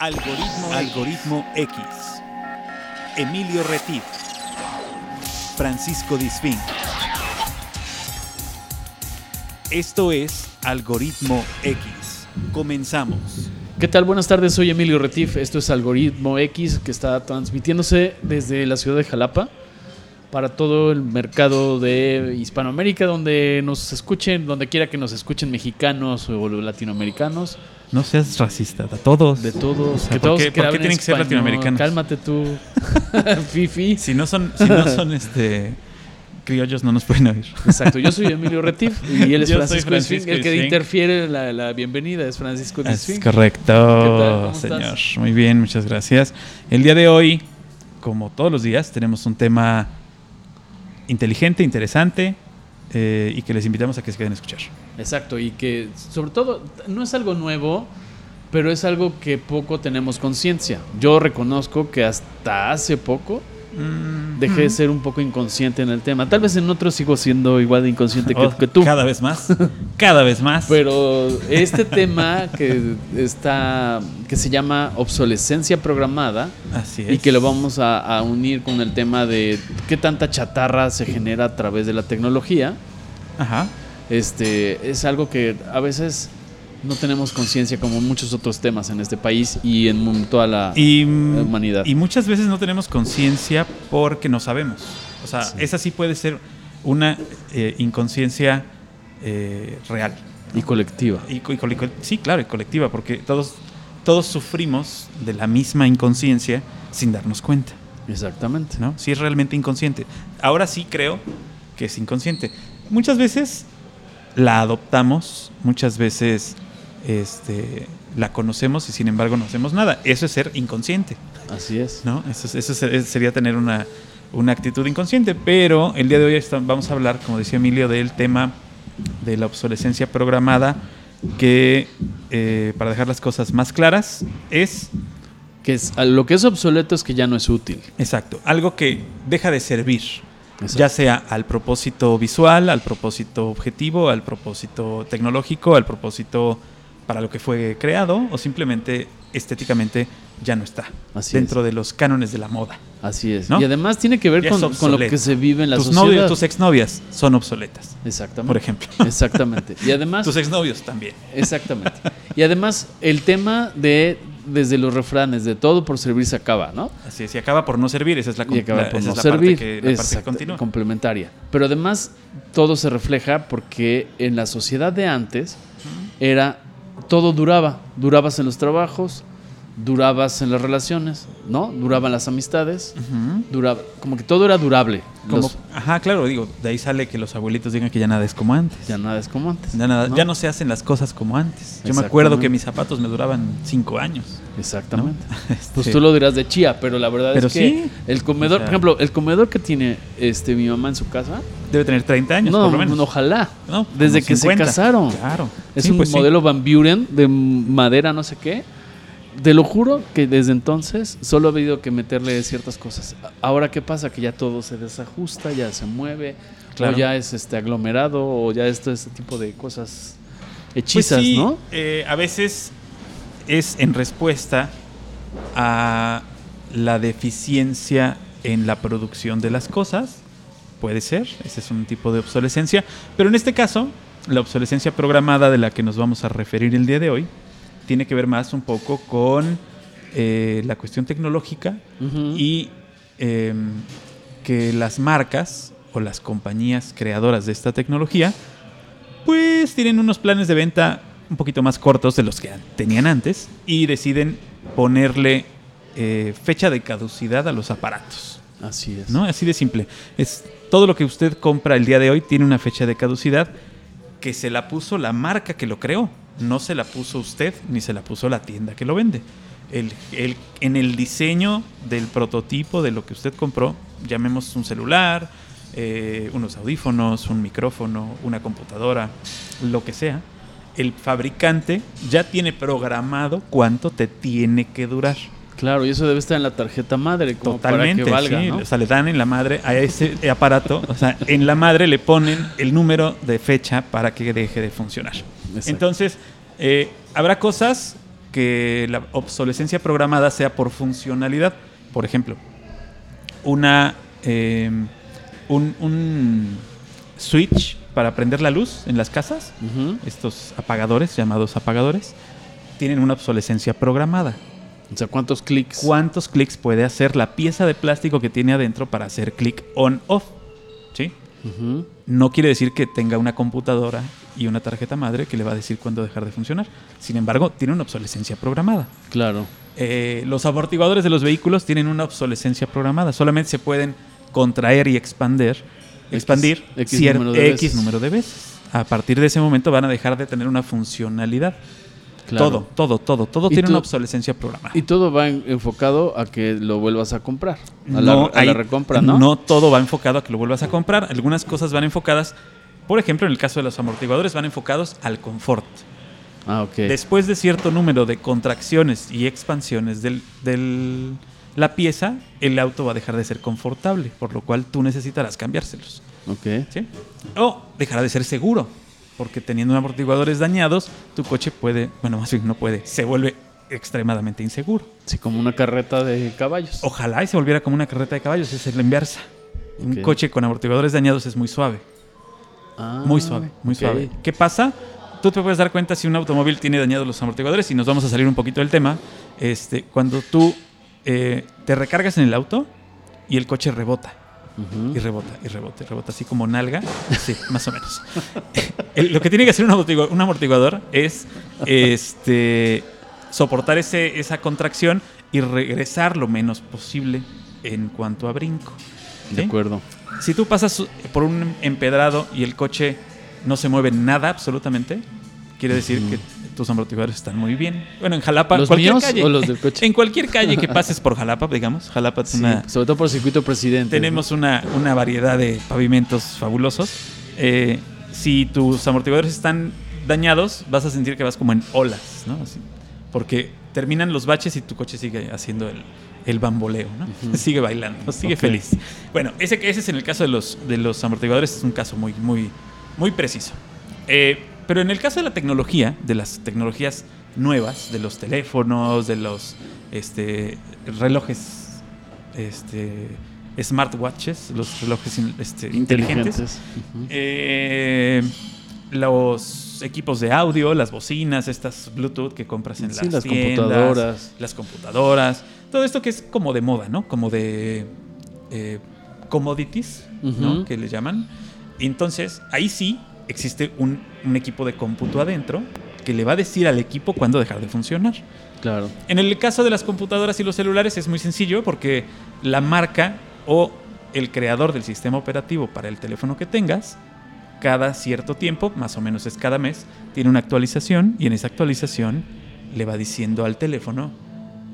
Algoritmo, Algoritmo X. Emilio Retif. Francisco Disfín. Esto es Algoritmo X. Comenzamos. ¿Qué tal? Buenas tardes, soy Emilio Retif. Esto es Algoritmo X que está transmitiéndose desde la ciudad de Jalapa para todo el mercado de Hispanoamérica, donde nos escuchen, donde quiera que nos escuchen mexicanos o latinoamericanos. No seas racista, a todos. De todos. que todos ¿por qué tienen que ser latinoamericanos? Cálmate tú, Fifi. Si no son, si no son este criollos no nos pueden oír. Exacto, yo soy Emilio Retif y él es Francisco, Francisco el que interfiere la, la, bienvenida es Francisco Es correcto, señor. Muy bien, muchas gracias. El día de hoy, como todos los días, tenemos un tema inteligente, interesante eh, y que les invitamos a que se queden a escuchar. Exacto, y que sobre todo no es algo nuevo, pero es algo que poco tenemos conciencia. Yo reconozco que hasta hace poco mm, dejé de ser un poco inconsciente en el tema. Tal vez en otros sigo siendo igual de inconsciente que, oh, que, tú. Cada vez más. cada vez más. Pero este tema que está que se llama obsolescencia programada Así y que lo vamos a, a unir con el tema de qué tanta chatarra se genera a través de la tecnología. Ajá. Este es algo que a veces no tenemos conciencia como muchos otros temas en este país y en toda la humanidad. Y muchas veces no tenemos conciencia porque no sabemos. O sea, esa sí puede ser una eh, inconsciencia eh, real. Y colectiva. Y, sí, claro, y colectiva, porque todos, todos sufrimos de la misma inconsciencia sin darnos cuenta. Exactamente. ¿no? Sí es realmente inconsciente. Ahora sí creo que es inconsciente. Muchas veces la adoptamos, muchas veces este, la conocemos y sin embargo no hacemos nada. Eso es ser inconsciente. Así es. ¿no? Eso, eso sería tener una, una, actitud inconsciente. Pero el día de hoy vamos a hablar, como decía Emilio, del tema de la obsolescencia programada, que eh, para dejar las cosas más claras es... Que es, lo que es obsoleto es que ya no es útil. Exacto, algo que deja de servir ya sea al propósito visual, al propósito objetivo, al propósito tecnológico, al propósito para lo que fue creado o simplemente estéticamente ya no está dentro de los cánones de la moda. Así es. Y además tiene que ver con, lo que se vive en la tus sociedad. Novios, tus exnovias son obsoletas. Exactamente. Por ejemplo. Exactamente. Y además... tus exnovios también. Exactamente. Y además el tema de desde los refranes de todo por servir se acaba, ¿no? Así es, y acaba por no servir, esa es la, y acaba por no servir, parte que, complementaria. Pero además todo se refleja porque en la sociedad de antes era todo duraba, durabas en los trabajos, durabas en las relaciones, ¿no? Duraban las amistades, duraba, como que todo era durable. ajá, claro, digo, de ahí sale que los abuelitos digan que ya nada es como antes. Ya nada es como antes. Ya, nada, ¿no? ya no se hacen las cosas como antes. Yo me acuerdo que mis zapatos me duraban cinco años. Exactamente. Pues este tú lo dirás de chía, pero la verdad es que el comedor, por ejemplo, el comedor que tiene este mi mamá en su casa debe tener 30 años, no, por lo menos. ojalá. Desde que se casaron. Claro. Es un pues modelo Van Buren de madera, no sé qué te lo juro que desde entonces solo he habido que meterle ciertas cosas. Ahora, ¿qué pasa? Que ya todo se desajusta, ya se mueve, o ya es este aglomerado, o ya esto, este tipo de cosas hechizas, pues ¿no? Eh, a veces es en respuesta a la deficiencia en la producción de las cosas. Puede ser, ese es un tipo de obsolescencia. Pero en este caso, la obsolescencia programada de la que nos vamos a referir el día de hoy tiene que ver más un poco con eh, la cuestión tecnológica y em, que las marcas o las compañías creadoras de esta tecnología pues tienen unos planes de venta un poquito más cortos de los que tenían antes y deciden ponerle eh, fecha de caducidad a los aparatos. Así es. ¿no? Así de simple. Es todo lo que usted compra el día de hoy tiene una fecha de caducidad que se la puso la marca que lo creó no se la puso usted ni se la puso la tienda que lo vende. El, en el diseño del prototipo de lo que usted compró, llamemos un celular, eh, unos audífonos, un micrófono, una computadora, lo que sea, el fabricante ya tiene programado cuánto te tiene que durar. Claro, y eso debe estar en la tarjeta madre, como Totalmente, para que valga, O sea, le dan en la madre a ese aparato, o sea, en la madre le ponen el número de fecha para que deje de funcionar. Entonces, eh, habrá cosas que la obsolescencia programada sea por funcionalidad. Por ejemplo, una, em, un, switch para prender la luz en las casas, estos apagadores, llamados apagadores, tienen una obsolescencia programada. O sea, ¿cuántos clics? ¿Cuántos clics puede hacer la pieza de plástico que tiene adentro para hacer clic on-off? ¿Sí? No quiere decir que tenga una computadora y una tarjeta madre que le va a decir cuándo dejar de funcionar. Sin embargo, tiene una obsolescencia programada. Claro. Eh, los amortiguadores de los vehículos tienen una obsolescencia programada. Solamente se pueden contraer y expandir, expandir X, X número de veces. A partir de ese momento van a dejar de tener una funcionalidad. Todo, todo, todo, todo tiene una obsolescencia programada. Y todo va enfocado a que lo vuelvas a comprar, a, la, recompra, ¿no? No todo va enfocado a que lo vuelvas a comprar. Algunas cosas van enfocadas, por ejemplo, en el caso de los amortiguadores, van enfocados al confort. Ah, Después de cierto número de contracciones y expansiones del, del, la pieza, el auto va a dejar de ser confortable, por lo cual tú necesitarás cambiárselos. Ok. ¿Sí? O dejará de ser seguro porque teniendo amortiguadores dañados, tu coche puede, bueno, más bien no puede, se vuelve extremadamente inseguro. Sí, como una carreta de caballos. Ojalá y se volviera como una carreta de caballos, es la inversa. Un coche con amortiguadores dañados es muy suave. Ah, muy suave, muy suave. ¿Qué pasa? Tú te puedes dar cuenta si un automóvil tiene dañados los amortiguadores y nos vamos a salir un poquito del tema. Este, cuando tú eh, te recargas en el auto y el coche rebota y rebota, y rebota, y rebota, así como nalga. Sí, más o menos. lo que tiene que hacer un amortiguador, un amortiguador es este, soportar ese, esa contracción y regresar lo menos posible en cuanto a brinco. De acuerdo. Si tú pasas por un empedrado y el coche no se mueve nada absolutamente, quiere decir que tus amortiguadores están muy bien. Bueno, en Jalapa, ¿Los cualquier calle, o los del coche? En cualquier calle que pases por Jalapa, digamos, Jalapa es una... Sobre todo por el circuito presidente. Tenemos una, una, variedad de pavimentos fabulosos. Eh, si tus amortiguadores están dañados, vas a sentir que vas como en olas, ¿no? porque terminan los baches y tu coche sigue haciendo el, el bamboleo, ¿no? Sigue bailando, sigue feliz. Bueno, ese, ese es en el caso de los, de los amortiguadores, es un caso muy, muy, muy preciso. Eh, pero en el caso de la tecnología, de las tecnologías nuevas, de los teléfonos, de los este, relojes, este, smartwatches, los relojes este, inteligentes, eh, los equipos de audio, las bocinas, estas Bluetooth que compras en las, computadoras, las computadoras, todo esto que es como de moda, ¿no? Como de eh, commodities, ¿no? Que le llaman. Entonces, ahí sí existe un, equipo de cómputo adentro que le va a decir al equipo cuándo dejar de funcionar. Claro. En el caso de las computadoras y los celulares es muy sencillo porque la marca o el creador del sistema operativo para el teléfono que tengas, cada cierto tiempo, más o menos es cada mes, tiene una actualización y en esa actualización le va diciendo al teléfono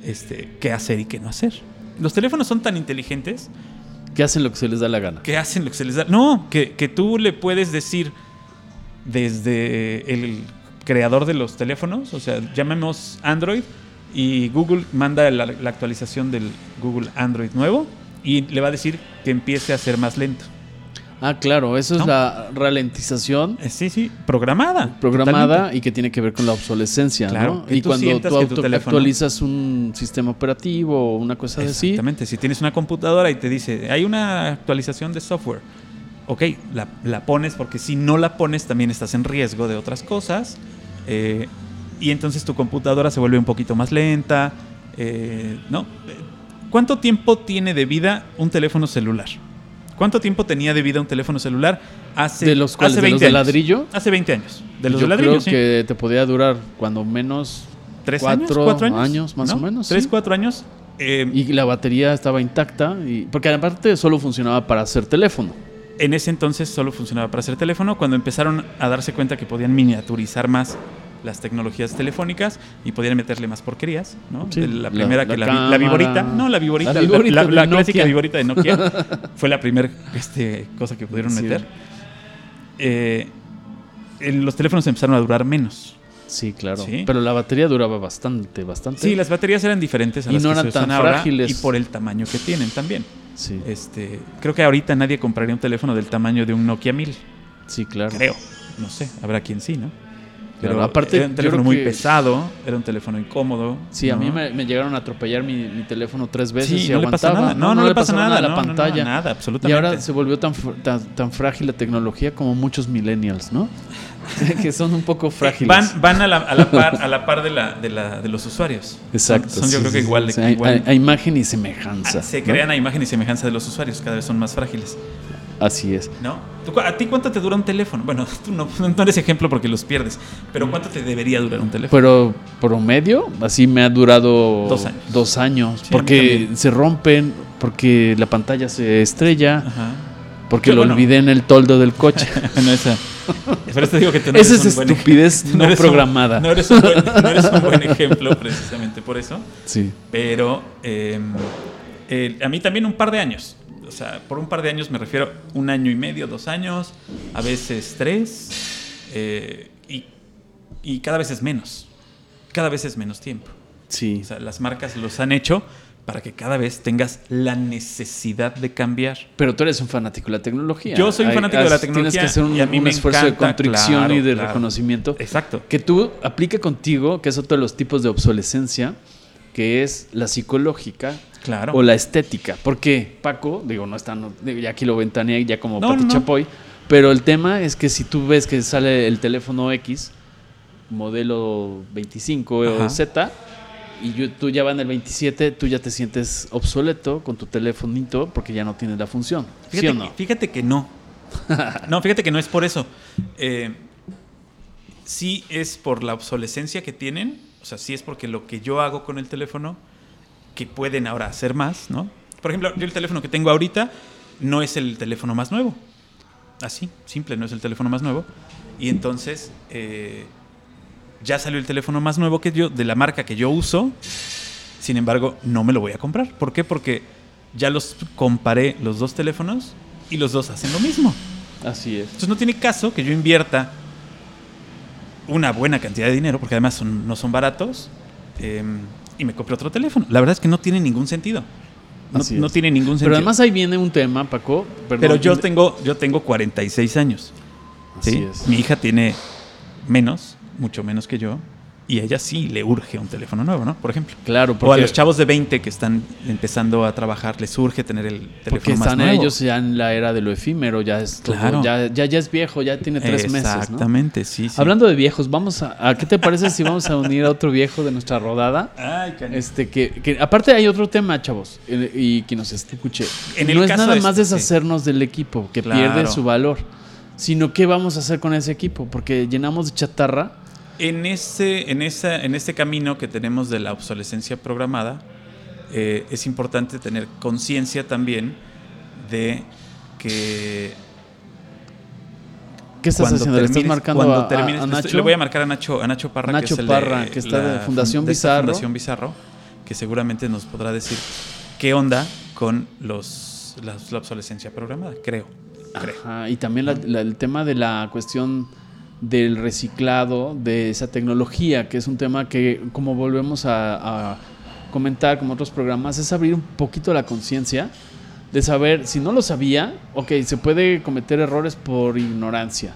este, qué hacer y qué no hacer. Los teléfonos son tan inteligentes. Que hacen lo que se les da la gana. Que hacen lo que se les da. No, que, que tú le puedes decir, desde el creador de los teléfonos, o sea, llamemos Android y Google manda la, actualización del Google Android nuevo y le va a decir que empiece a ser más lento. Ah, claro, eso es la ralentización. Eh, sí, sí, programada. Programada y que tiene que ver con la obsolescencia, claro, ¿no? Y cuando tú actualizas un sistema operativo o una cosa así. Exactamente, si tienes una computadora y te dice, hay una actualización de software ok, la, pones porque si no la pones también estás en riesgo de otras cosas. Eh, y entonces tu computadora se vuelve un poquito más lenta. Eh, ¿no? ¿Cuánto tiempo tiene de vida un teléfono celular? ¿Cuánto tiempo tenía de vida un teléfono celular hace, ¿De los hace 20 de ladrillo? Hace 20 años. De los Yo de ladrillo, creo que te podía durar cuando menos... ¿Tres años? ¿Cuatro años? más o menos. ¿Tres, cuatro años? Eh, y la batería estaba intacta. Y, porque aparte solo funcionaba para hacer teléfono en ese entonces solo funcionaba para hacer teléfono. Cuando empezaron a darse cuenta que podían miniaturizar más las tecnologías telefónicas y podían meterle más porquerías, ¿no? la primera que la, viborita, no, la viborita, la, clásica viborita de Nokia fue la primera este, cosa que pudieron meter. Eh, los teléfonos empezaron a durar menos. Sí, claro. Pero la batería duraba bastante, bastante. Sí, las baterías eran diferentes a y las no que eran se tan frágiles. y por el tamaño que tienen también. Sí. Este, creo que ahorita nadie compraría un teléfono del tamaño de un Nokia 1000. Sí, claro. Creo. No sé, habrá quien sí, ¿no? Pero aparte, era un teléfono muy pesado, era un teléfono incómodo. Sí, a mí me, llegaron a atropellar mi, teléfono tres veces y no aguantaba. No, no, le pasa nada, a la pantalla. nada, absolutamente. Y ahora se volvió tan, tan, frágil la tecnología como muchos millennials, ¿no? que son un poco frágiles. Van, van a, la, a la par, a la par de, la, de, la, de los usuarios. Exacto. Son, yo creo que igual. De, a, imagen y semejanza. se crean a imagen y semejanza de los usuarios, cada vez son más frágiles. Así es. ¿No? ¿A ti cuánto te dura un teléfono? Bueno, tú no, no eres ejemplo porque los pierdes, pero ¿cuánto te debería durar un teléfono? Pero promedio, así me ha durado dos años. Dos años porque se rompen, porque la pantalla se estrella, porque lo olvidé en el toldo del coche. no, esa. Pero te digo que no Esa es estupidez no, programada. no, eres un buen, ejemplo precisamente por eso. Sí. Pero em, eh, a mí también un par de años o sea, por un par de años me refiero un año y medio, dos años, a veces tres, eh, y, cada vez es menos. Cada vez es menos tiempo. Sí. O sea, las marcas los han hecho para que cada vez tengas la necesidad de cambiar. Pero tú eres un fanático de la tecnología. Yo soy un fanático de la tecnología. Tienes que hacer un, un esfuerzo de contrición y de reconocimiento. Exacto. Que tú aplique contigo, que es otro de los tipos de obsolescencia, que es la psicológica Claro. O la estética. Porque Paco, digo, no está, ya aquí lo ventanea ya como Pati Chapoy, pero el tema es que si tú ves que sale el teléfono X, modelo 25 o Z, y tú ya vas en el 27, tú ya te sientes obsoleto con tu telefonito porque ya no tiene la función. Fíjate, no? fíjate que no. no, fíjate que no es por eso. Eh, sí es por la obsolescencia que tienen, o sea, sí es porque lo que yo hago con el teléfono que pueden ahora hacer más, ¿no? Por ejemplo, yo el teléfono que tengo ahorita no es el teléfono más nuevo. Así, simple, no es el teléfono más nuevo. Y entonces eh, ya salió el teléfono más nuevo que yo, de la marca que yo uso. Sin embargo, no me lo voy a comprar. ¿Por qué? Porque ya los comparé los dos teléfonos y los dos hacen lo mismo. Así es. Entonces no tiene caso que yo invierta una buena cantidad de dinero, porque además no son baratos. Eh, y me compré otro teléfono. La verdad es que no tiene ningún sentido. No, tiene ningún sentido. Pero además ahí viene un tema, Paco. Pero yo tengo, yo tengo 46 años. ¿sí? Mi hija tiene menos, mucho menos que yo y a ella sí le urge un teléfono nuevo, ¿no? Por ejemplo. Claro, porque... O a los chavos de 20 que están empezando a trabajar, les urge tener el teléfono porque están nuevo. ellos ya en la era de lo efímero, ya es, claro. ya, ya, ya, es viejo, ya tiene tres meses, Exactamente, sí, sí. Hablando de viejos, vamos a, ¿qué te parece si vamos a unir a otro viejo de nuestra rodada? Ay, este que, que, aparte hay otro tema, chavos, y que nos escuche. En no es nada más deshacernos del equipo, que pierde su valor, sino qué vamos a hacer con ese equipo, porque llenamos de chatarra en, ese, en, esa, en este camino que tenemos de la obsolescencia programada, eh, es importante tener conciencia también de que... ¿Qué estás haciendo? ¿Le estás marcando a, Nacho? le voy a marcar a Nacho, a Nacho Parra, que es está de Fundación Bizarro. Fundación Bizarro, que seguramente nos podrá decir qué onda con los, la, obsolescencia programada, creo. creo. y también el tema de la cuestión del reciclado de esa tecnología, que es un tema que, como volvemos a, comentar como otros programas, es abrir un poquito la conciencia de saber, si no lo sabía, ok, se puede cometer errores por ignorancia,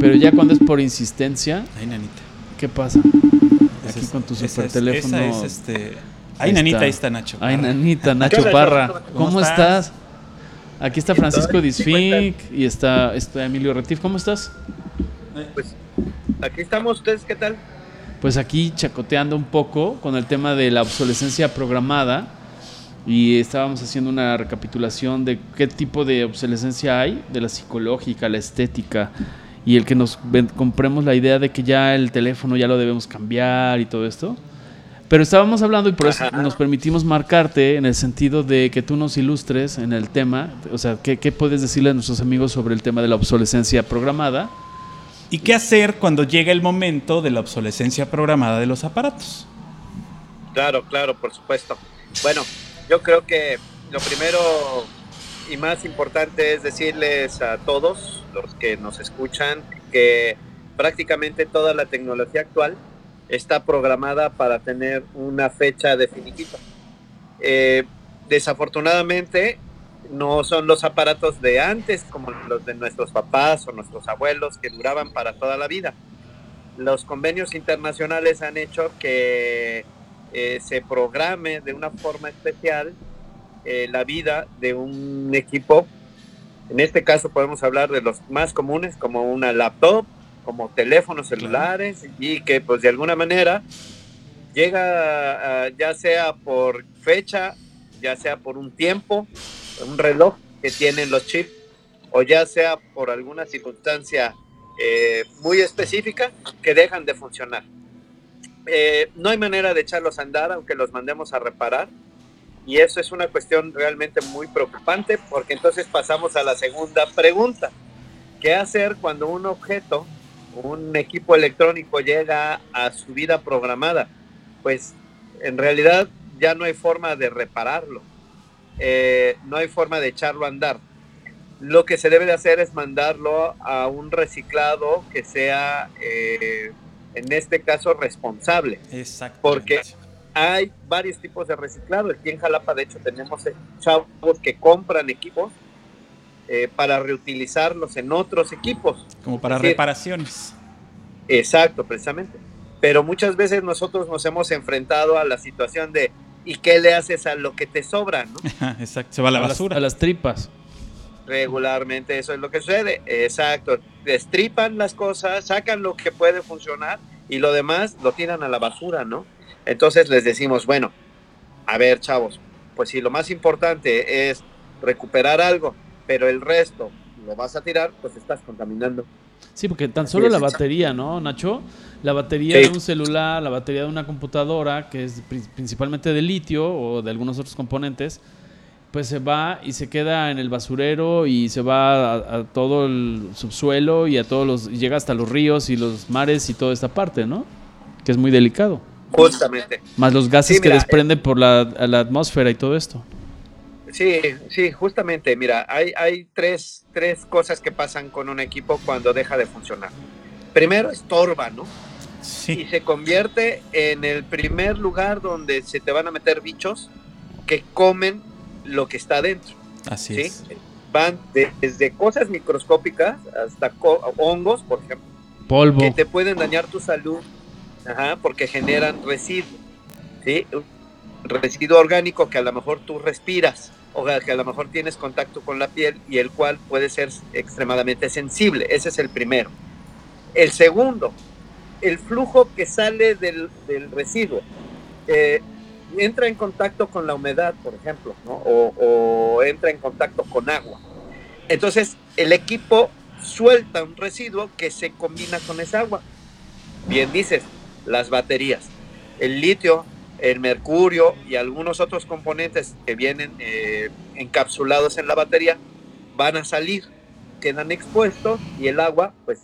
pero ya cuando es por insistencia, Ay, nanita. ¿qué pasa? Aquí con tu super teléfono. es este... Ay, nanita, ahí está Nacho. Ay, nanita, Nacho Parra. ¿Cómo, estás? Aquí está Francisco Disfink y está, está Emilio Retif. ¿Cómo estás? Pues aquí estamos, ¿ustedes qué tal? Pues aquí chacoteando un poco con el tema de la obsolescencia programada y estábamos haciendo una recapitulación de qué tipo de obsolescencia hay, de la psicológica, la estética y el que nos compremos la idea de que ya el teléfono ya lo debemos cambiar y todo esto. Pero estábamos hablando y por eso nos permitimos marcarte en el sentido de que tú nos ilustres en el tema, o sea, ¿qué, ¿qué, puedes decirle a nuestros amigos sobre el tema de la obsolescencia programada? ¿Y qué hacer cuando llega el momento de la obsolescencia programada de los aparatos? Claro, claro, por supuesto. Bueno, yo creo que lo primero y más importante es decirles a todos los que nos escuchan que prácticamente toda la tecnología actual está programada para tener una fecha definitiva. Eh, desafortunadamente, no son los aparatos de antes como los de nuestros papás o nuestros abuelos que duraban para toda la vida. los convenios internacionales han hecho que eh, se programe de una forma especial eh, la vida de un equipo. En este caso podemos hablar de los más comunes como una laptop, como teléfonos celulares y que pues de alguna manera llega ya sea por fecha, ya sea por un tiempo, un reloj que tienen los chips o ya sea por alguna circunstancia eh, muy específica que dejan de funcionar. Eh, no hay manera de echarlos a andar aunque los mandemos a reparar. Y eso es una cuestión realmente muy preocupante porque entonces pasamos a la segunda pregunta. ¿Qué hacer cuando un objeto, un equipo electrónico llega a su vida programada? Pues en realidad ya no hay forma de repararlo. Eh, no hay forma de echarlo a andar. Lo que se debe de hacer es mandarlo a un reciclado que sea eh, en este caso responsable. Exacto. Porque hay varios tipos de reciclado. Aquí en Jalapa, de hecho, tenemos chavos que compran equipos eh, para reutilizarlos en otros equipos. Como para reparaciones. Exacto, precisamente. Pero muchas veces nosotros nos hemos enfrentado a la situación de ¿y qué le haces a lo que te sobra? ¿no? Exacto, se va a la basura. a las tripas. Regularmente eso es lo que sucede. Exacto. Destripan las cosas, sacan lo que puede funcionar y lo demás lo tiran a la basura, ¿no? Entonces les decimos, bueno, a ver, chavos, pues si lo más importante es recuperar algo, pero el resto lo vas a tirar, pues estás contaminando. Sí, porque tan solo la batería, ¿no, Nacho? La batería de un celular, la batería de una computadora, que es principalmente de litio o de algunos otros componentes, pues se va y se queda en el basurero y se va a, todo el subsuelo y a todos los llega hasta los ríos y los mares y toda esta parte, ¿no? Que es muy delicado. Justamente. Más los gases que desprende por la, atmósfera y todo esto. Sí, sí, justamente. Mira, hay, hay tres, tres cosas que pasan con un equipo cuando deja de funcionar. Primero, estorba, ¿no? Sí. Y se convierte en el primer lugar donde se te van a meter bichos que comen lo que está dentro. Así es. Van desde cosas microscópicas hasta hongos, por ejemplo. Polvo. Que te pueden dañar tu salud porque generan residuo. ¿sí? Residuo orgánico que a lo mejor tú respiras o que a lo mejor tienes contacto con la piel y el cual puede ser extremadamente sensible. Ese es el primero. El segundo, el flujo que sale del, residuo. Eh, entra en contacto con la humedad, por ejemplo, o, entra en contacto con agua. Entonces, el equipo suelta un residuo que se combina con esa agua. Bien dices, las baterías, el litio, el mercurio y algunos otros componentes que vienen eh, encapsulados en la batería van a salir, quedan expuestos y el agua pues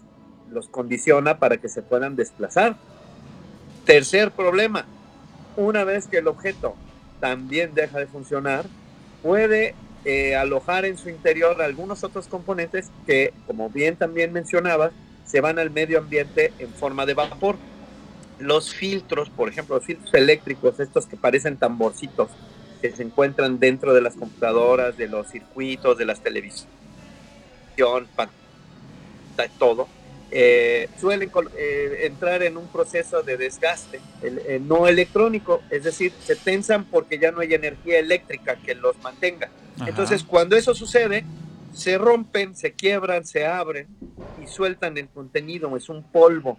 los condiciona para que se puedan desplazar. Tercer problema, una vez que el objeto también deja de funcionar, puede eh, alojar en su interior algunos otros componentes que, como bien también mencionaba, se van al medio ambiente en forma de vapor. Los filtros, por ejemplo, los filtros eléctricos, estos que parecen tamborcitos, que se encuentran dentro de las computadoras, de los circuitos, de las televisiones, todo, eh, suelen eh, entrar en un proceso de desgaste eh, no electrónico, es decir, se tensan porque ya no hay energía eléctrica que los mantenga. Entonces, cuando eso sucede, se rompen, se quiebran, se abren y sueltan el contenido, es un polvo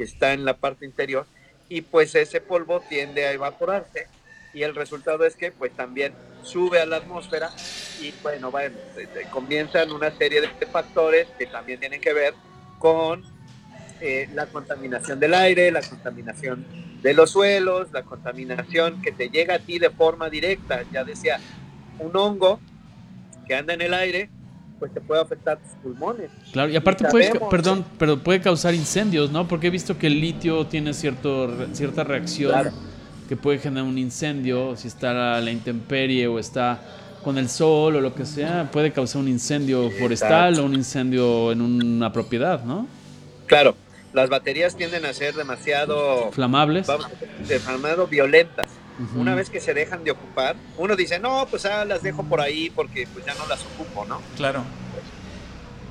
que está en la parte interior y pues ese polvo tiende a evaporarse y el resultado es que pues también sube a la atmósfera y bueno, bueno comienzan una serie de factores que también tienen que ver con eh, la contaminación del aire, la contaminación de los suelos, la contaminación que te llega a ti de forma directa. Ya decía, un hongo que anda en el aire, pues te puede afectar tus pulmones. Claro, y aparte puede, perdón, pero puede causar incendios, ¿no? Porque he visto que el litio tiene cierto, cierta reacción que puede generar un incendio si está a la intemperie o está con el sol o lo que sea, puede causar un incendio forestal o un incendio en una propiedad, ¿no? Claro, las baterías tienden a ser demasiado flamables, demasiado violentas. Una vez que se dejan de ocupar, uno dice, no, pues ah, las dejo por ahí porque pues ya no las ocupo, ¿no? Claro.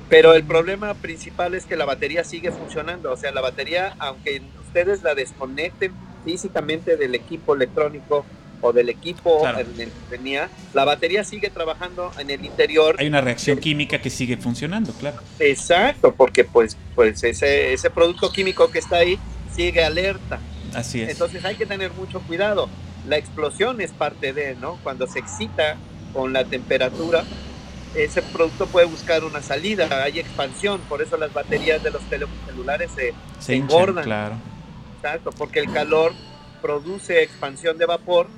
Pero el problema principal es que la batería sigue funcionando. O sea, la batería, aunque ustedes la desconecten físicamente del equipo electrónico o del equipo en el que tenía, la batería sigue trabajando en el interior. Hay una reacción química que sigue funcionando, claro. Exacto, porque pues, pues ese, ese producto químico que está ahí sigue alerta. Así es. Entonces hay que tener mucho cuidado. La explosión es parte de, ¿no? Cuando se excita con la temperatura, ese producto puede buscar una salida, hay expansión, por eso las baterías de los teléfonos celulares se, se, engordan. Claro. Exacto, porque el calor produce expansión de vapor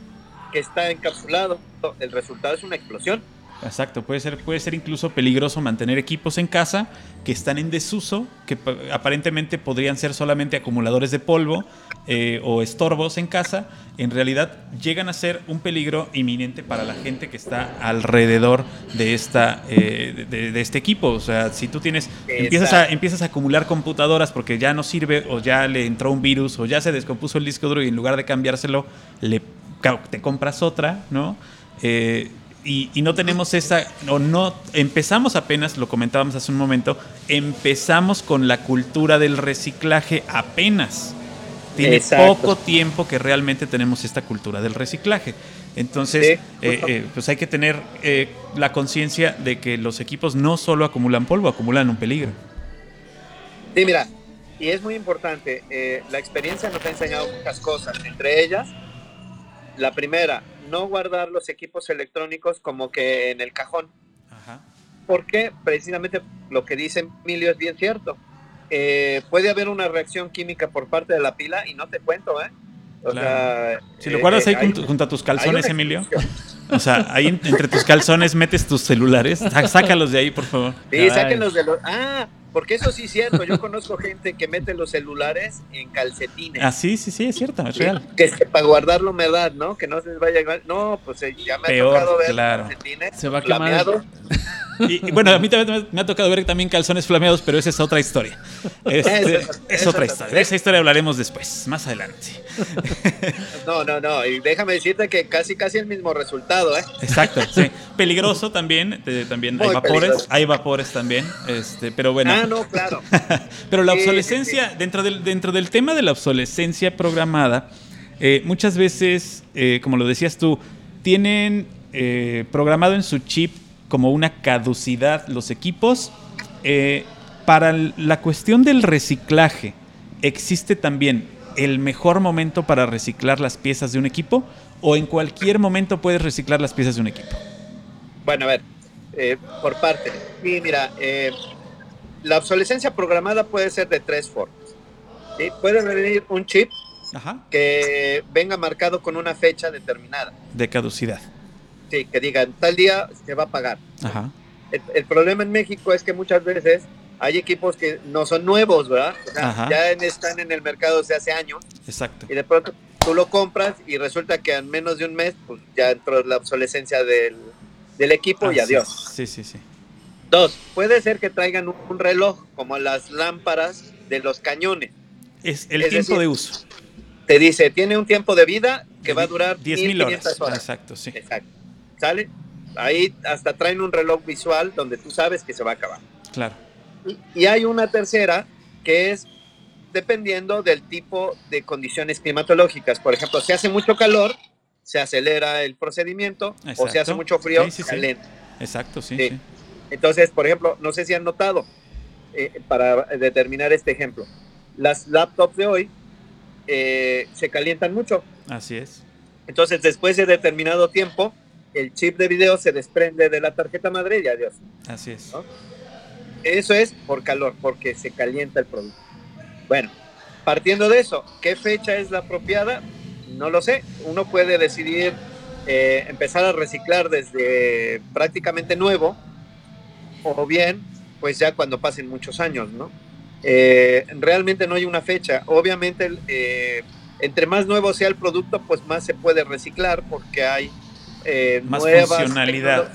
que está encapsulado. El resultado es una explosión. Exacto, puede ser, puede ser incluso peligroso mantener equipos en casa que están en desuso, que aparentemente podrían ser solamente acumuladores de polvo eh, o estorbos en casa, en realidad llegan a ser un peligro inminente para la gente que está alrededor de, esta, eh, de, este equipo. O sea, si tú tienes, empiezas a, empiezas a acumular computadoras porque ya no sirve o ya le entró un virus o ya se descompuso el disco duro y en lugar de cambiárselo, le, te compras otra, ¿no? Eh, y, no tenemos esa, o no, empezamos apenas, lo comentábamos hace un momento, empezamos con la cultura del reciclaje apenas. Tiene poco tiempo que realmente tenemos esta cultura del reciclaje. Entonces, eh, eh, pues hay que tener eh, la conciencia de que los equipos no solo acumulan polvo, acumulan un peligro. Sí, mira, y es muy importante, la experiencia nos ha enseñado muchas cosas, entre ellas, la primera, no guardar los equipos electrónicos como que en el cajón. Porque precisamente lo que dice Emilio es bien cierto. Eh, puede haber una reacción química por parte de la pila y no te cuento, ¿eh? si lo guardas ahí eh, junto, a tus calzones, Emilio. O sea, ahí entre tus calzones metes tus celulares. Sácalos de ahí, por favor. Sí, sáquenlos de los. Ah, porque eso sí es cierto, yo conozco gente que mete los celulares en calcetines. Ah, sí, sí, sí, es cierto, es real. Que es que para guardar la humedad, ¿no? Que no se vaya a... No, pues eh, ya me ha tocado ver calcetines se va a quemar. Y, bueno, a mí también me ha tocado ver también calzones flameados, pero esa es otra historia. Este, es, otra historia. De esa historia hablaremos después, más adelante. No, no, no. Y déjame decirte que casi, casi el mismo resultado, ¿eh? Exacto, sí. Peligroso también. también hay vapores. Hay vapores también. Este, pero bueno. Ah, no, claro. pero la obsolescencia, Dentro, del, dentro del tema de la obsolescencia programada, eh, muchas veces, eh, como lo decías tú, tienen eh, programado en su chip como una caducidad los equipos. Eh, para la cuestión del reciclaje, ¿existe también el mejor momento para reciclar las piezas de un equipo? ¿O en cualquier momento puedes reciclar las piezas de un equipo? Bueno, a ver, eh, por parte. Sí, mira, eh, la obsolescencia programada puede ser de tres formas. Puede venir un chip que venga marcado con una fecha determinada. De caducidad. Sí, que digan, tal día se va a pagar. El, problema en México es que muchas veces hay equipos que no son nuevos, ¿verdad? ya están en el mercado desde hace años. Exacto. Y de pronto tú lo compras y resulta que en menos de un mes pues, ya entró la obsolescencia del, equipo y adiós. Sí, sí, sí. Dos, puede ser que traigan un, reloj como las lámparas de los cañones. Es el tiempo de uso. Te dice, tiene un tiempo de vida que va a durar 10.000 horas. horas. Exacto, sí. Exacto. ¿Sale? Ahí hasta traen un reloj visual donde tú sabes que se va a acabar. Claro. Y, hay una tercera que es dependiendo del tipo de condiciones climatológicas. Por ejemplo, si hace mucho calor, se acelera el procedimiento, o si hace mucho frío, se sí, Exacto, sí, Entonces, por ejemplo, no sé si han notado, eh, para determinar este ejemplo, las laptops de hoy eh, se calientan mucho. Así es. Entonces, después de determinado tiempo, el chip de video se desprende de la tarjeta madre y adiós. Así es. Eso es por calor, porque se calienta el producto. Bueno, partiendo de eso, ¿qué fecha es la apropiada? No lo sé. Uno puede decidir eh, empezar a reciclar desde prácticamente nuevo, o bien, pues ya cuando pasen muchos años, ¿no? Eh, realmente no hay una fecha. Obviamente, eh, entre más nuevo sea el producto, pues más se puede reciclar porque hay eh, más funcionalidad.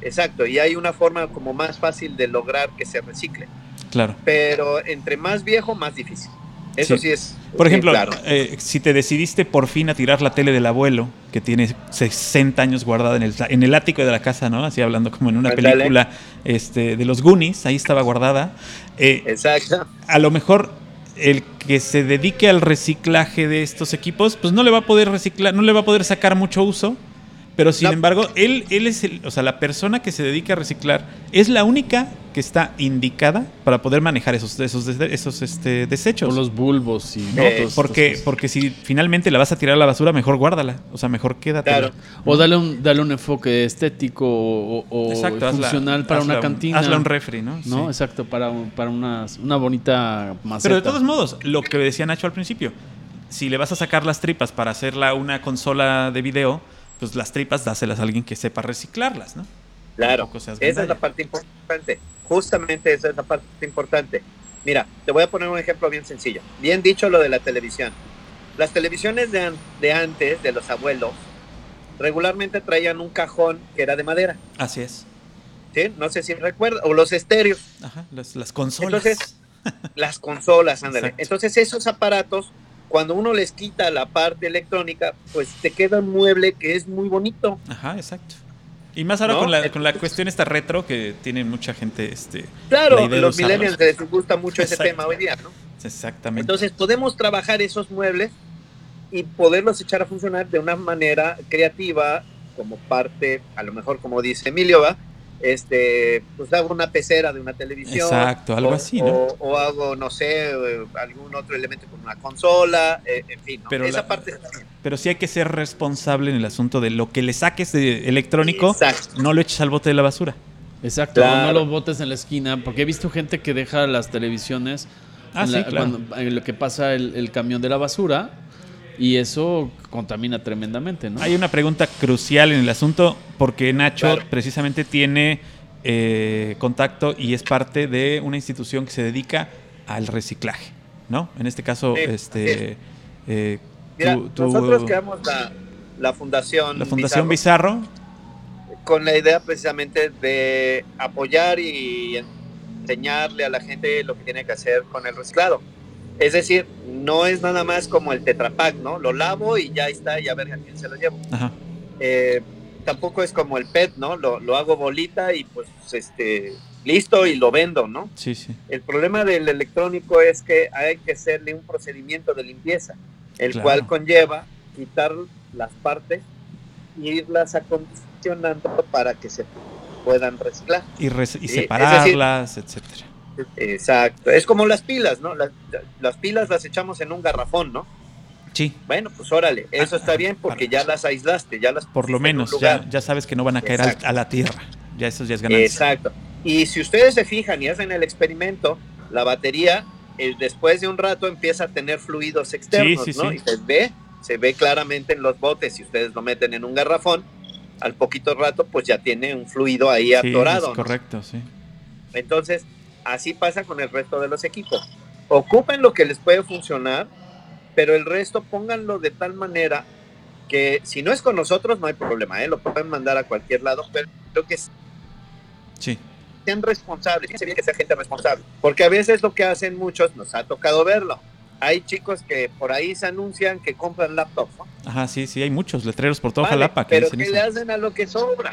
Exacto, y hay una forma como más fácil de lograr que se recicle. Claro. Pero entre más viejo, más difícil. Eso sí, es, Por ejemplo, eh, si te decidiste por fin a tirar la tele del abuelo, que tiene 60 años guardada en el, en el ático de la casa, ¿no? Así hablando como en una película este, de los Goonies, ahí estaba guardada. Eh, Exacto. A lo mejor el que se dedique al reciclaje de estos equipos, pues no le va a poder reciclar, no le va a poder sacar mucho uso pero sin embargo, él, él es el, o sea, la persona que se dedica a reciclar es la única que está indicada para poder manejar esos, esos, esos este, desechos. O los bulbos y eh, porque, porque si finalmente la vas a tirar a la basura, mejor guárdala. O sea, mejor quédate. O dale un, dale un enfoque estético o, funcional para una cantina. Hazla un refri, ¿no? ¿No? Exacto, para, para una, una bonita maceta. Pero de todos modos, lo que decía Nacho al principio, si le vas a sacar las tripas para hacerla una consola de video pues las tripas dáselas a alguien que sepa reciclarlas, ¿no? Claro, esa es la parte importante. Justamente esa es la parte importante. Mira, te voy a poner un ejemplo bien sencillo. Bien dicho lo de la televisión. Las televisiones de, de antes, de los abuelos, regularmente traían un cajón que era de madera. Así es. ¿Sí? No sé si recuerda. O los estéreos. Ajá, las, consolas. Entonces, las consolas, ándale. Entonces, esos aparatos cuando uno les quita la parte electrónica, pues te queda un mueble que es muy bonito. Ajá, exacto. Y más ahora con, la, con la cuestión esta retro que tiene mucha gente. Este, claro, los millennials les gusta mucho ese tema hoy día, ¿no? Exactamente. Entonces podemos trabajar esos muebles y poderlos echar a funcionar de una manera creativa como parte, a lo mejor como dice Emilio, ¿va? Este, pues hago una pecera de una televisión. Exacto, algo así, ¿no? O, hago, no sé, algún otro elemento con una consola, eh, en fin, pero esa parte Pero sí hay que ser responsable en el asunto de lo que le saques de electrónico, no lo eches al bote de la basura. Exacto, no lo botes en la esquina, porque he visto gente que deja las televisiones ah, cuando, en lo que pasa el camión de la basura y eso contamina tremendamente, ¿no? Hay una pregunta crucial en el asunto porque Nacho precisamente tiene eh, contacto y es parte de una institución que se dedica al reciclaje, ¿no? En este caso, este... Eh, nosotros creamos la, la Fundación La Fundación Bizarro, con la idea precisamente de apoyar y enseñarle a la gente lo que tiene que hacer con el reciclado. Es decir, no es nada más como el tetrapack, ¿no? Lo lavo y ya está, y a ver a quién se lo llevo. Eh, tampoco es como el PET, ¿no? Lo, hago bolita y pues este listo y lo vendo, ¿no? Sí, sí. El problema del electrónico es que hay que hacerle un procedimiento de limpieza, el cual conlleva quitar las partes y irlas acondicionando para que se puedan reciclar. Y, separarlas, etcétera. Exacto. Es como las pilas, ¿no? Las, pilas las echamos en un garrafón, ¿no? Sí. Bueno, pues órale, eso está bien porque ya las aislaste, ya las... Por lo menos, ya, ya, sabes que no van a caer a, la tierra. Ya eso ya es ganancia. Exacto. Y si ustedes se fijan y hacen el experimento, la batería eh, después de un rato empieza a tener fluidos externos, ¿no? Y se ve, se ve claramente en los botes, si ustedes lo meten en un garrafón, al poquito rato pues ya tiene un fluido ahí atorado. Es correcto, sí. Entonces, Así pasa con el resto de los equipos. Ocupen lo que les puede funcionar, pero el resto pónganlo de tal manera que si no es con nosotros no hay problema, ¿eh? lo pueden mandar a cualquier lado, pero creo que sí. sean responsables, que sea gente responsable, porque a veces lo que hacen muchos, nos ha tocado verlo, hay chicos que por ahí se anuncian que compran laptops. Ajá, sí, sí, hay muchos letreros por toda Jalapa. Que pero que le hacen a lo que sobra.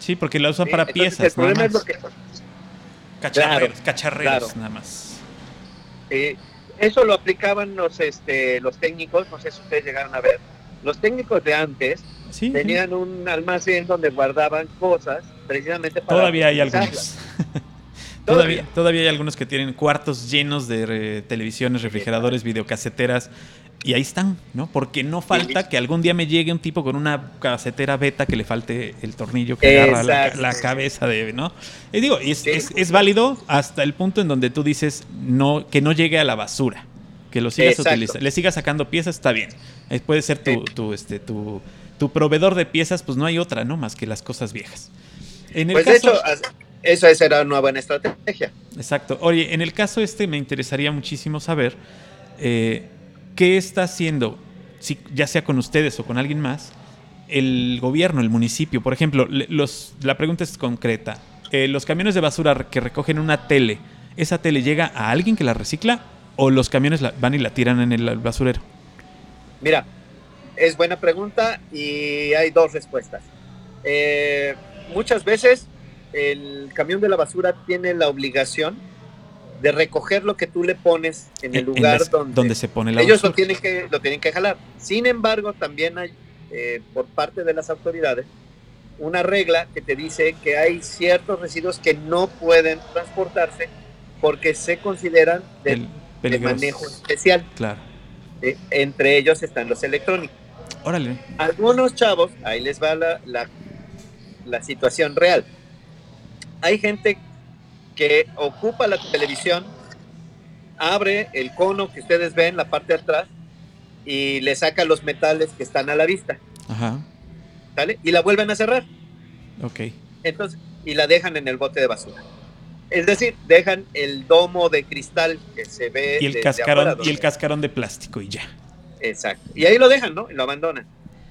Sí, porque la usan para piezas. El problema es lo que Cacharreros, cacharreros nada más. Eh, eso lo aplicaban los, este, los técnicos, no sé si ustedes llegaron a ver. Los técnicos de antes tenían un almacén donde guardaban cosas precisamente para... Todavía hay algunos. todavía, todavía hay algunos que tienen cuartos llenos de televisiones, refrigeradores, videocaseteras y ahí están, ¿no? Porque no falta que algún día me llegue un tipo con una casetera beta que le falte el tornillo que agarra la, cabeza de, ¿no? Y digo, es, es, válido hasta el punto en donde tú dices no, que no llegue a la basura, que lo sigas utilizando, le sigas sacando piezas, está bien. Eh, puede ser tu, tu, este, tu, tu proveedor de piezas, pues no hay otra, ¿no? Más que las cosas viejas. En el pues caso, de hecho, esa será una buena estrategia. Exacto. Oye, en el caso este me interesaría muchísimo saber... Eh, ¿qué está haciendo, si, ya sea con ustedes o con alguien más, el gobierno, el municipio? Por ejemplo, los, la pregunta es concreta. Eh, los camiones de basura que recogen una tele, ¿esa tele llega a alguien que la recicla o los camiones van y la tiran en el basurero? Mira, es buena pregunta y hay dos respuestas. Eh, muchas veces el camión de la basura tiene la obligación de recoger lo que tú le pones en el lugar donde, se pone la ellos lo tienen que lo tienen que jalar. Sin embargo, también hay eh, por parte de las autoridades una regla que te dice que hay ciertos residuos que no pueden transportarse porque se consideran de, manejo especial. Claro. Eh, entre ellos están los electrónicos. Órale. Algunos chavos, ahí les va la, la, la situación real. Hay gente que ocupa la televisión, abre el cono que ustedes ven, la parte de atrás, y le saca los metales que están a la vista. Ajá. ¿Sale? Y la vuelven a cerrar. Ok. Entonces, y la dejan en el bote de basura. Es decir, dejan el domo de cristal que se ve. Y el, cascarón, y el cascarón de plástico y ya. Exacto. Y ahí lo dejan, ¿no? Y lo abandonan.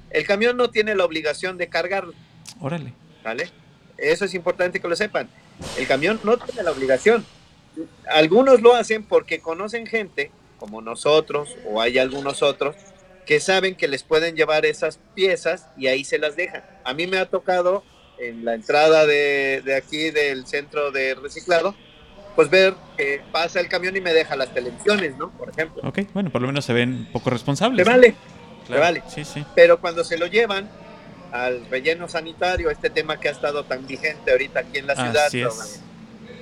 El camión no tiene la obligación de cargarlo. Órale. ¿Vale? Eso es importante que lo sepan. El camión no tiene la obligación. Algunos lo hacen porque conocen gente, como nosotros, o hay algunos otros, que saben que les pueden llevar esas piezas y ahí se las dejan. A mí me ha tocado en la entrada de, aquí del centro de reciclado, pues ver que pasa el camión y me deja las televisiones, ¿no? Por ejemplo. Ok, bueno, por lo menos se ven poco responsables. Se vale, se vale. Sí, sí. Pero cuando se lo llevan al relleno sanitario, este tema que ha estado tan vigente ahorita aquí en la ciudad,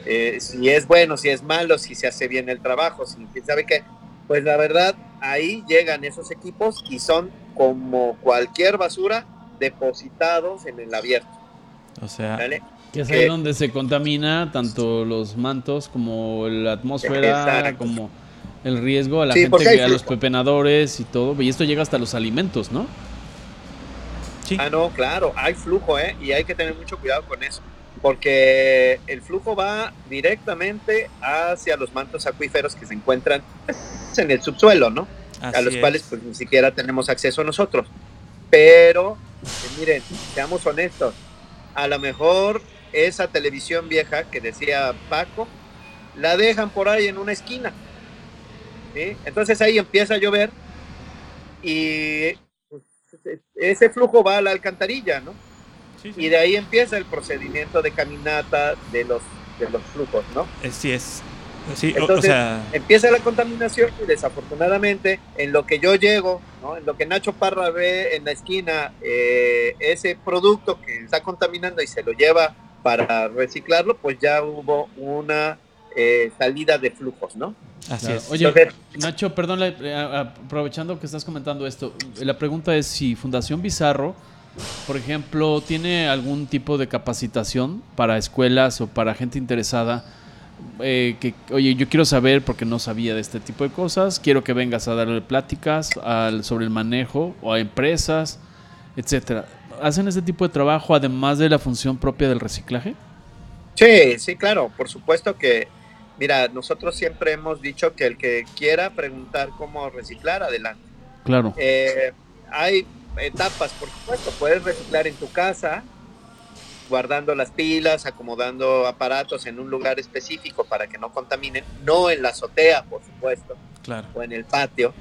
eh, si es bueno, si es malo, si se hace bien el trabajo, si sabe que, pues la verdad, ahí llegan esos equipos y son como cualquier basura depositados en el abierto. O sea, que es ahí donde se contamina tanto los mantos como la atmósfera, como el riesgo a la gente, a los pepenadores y todo. Y esto llega hasta los alimentos, ¿no? Sí. Ah, no, claro, hay flujo, ¿eh? Y hay que tener mucho cuidado con eso. Porque el flujo va directamente hacia los mantos acuíferos que se encuentran en el subsuelo, ¿no? a los cuales pues ni siquiera tenemos acceso nosotros. Pero, eh, miren, seamos honestos, a lo mejor esa televisión vieja que decía Paco, la dejan por ahí en una esquina. Entonces ahí empieza a llover y pues, ese flujo va a la alcantarilla, ¿no? Y de ahí empieza el procedimiento de caminata de los, de los flujos, ¿no? Sí, es. Sí, Entonces, empieza la contaminación y desafortunadamente en lo que yo llego, ¿no? en lo que Nacho Parra ve en la esquina, eh, ese producto que está contaminando y se lo lleva para reciclarlo, pues ya hubo una eh, salida de flujos, ¿no? Así es. Oye, Nacho, perdón, aprovechando que estás comentando esto, la pregunta es si Fundación Bizarro, por ejemplo, tiene algún tipo de capacitación para escuelas o para gente interesada eh, que, oye, yo quiero saber porque no sabía de este tipo de cosas, quiero que vengas a darle pláticas al, sobre el manejo o a empresas, etcétera. ¿Hacen este tipo de trabajo además de la función propia del reciclaje? Sí, sí, claro, por supuesto que, mira, nosotros siempre hemos dicho que el que quiera preguntar cómo reciclar, adelante. Claro. Eh, hay etapas, por supuesto, puedes reciclar en tu casa, guardando las pilas, acomodando aparatos en un lugar específico para que no contaminen, no en la azotea, por supuesto, claro. o en el patio.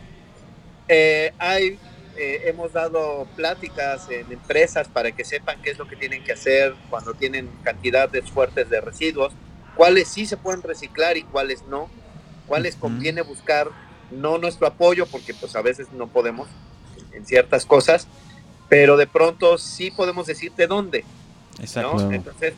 Eh, hay, eh, hemos dado pláticas en empresas para que sepan qué es lo que tienen que hacer cuando tienen cantidades fuertes de residuos, cuáles sí se pueden reciclar y cuáles no, cuáles conviene buscar no nuestro apoyo porque pues a veces no podemos en ciertas cosas, pero de pronto sí podemos decirte dónde. Exacto. Entonces,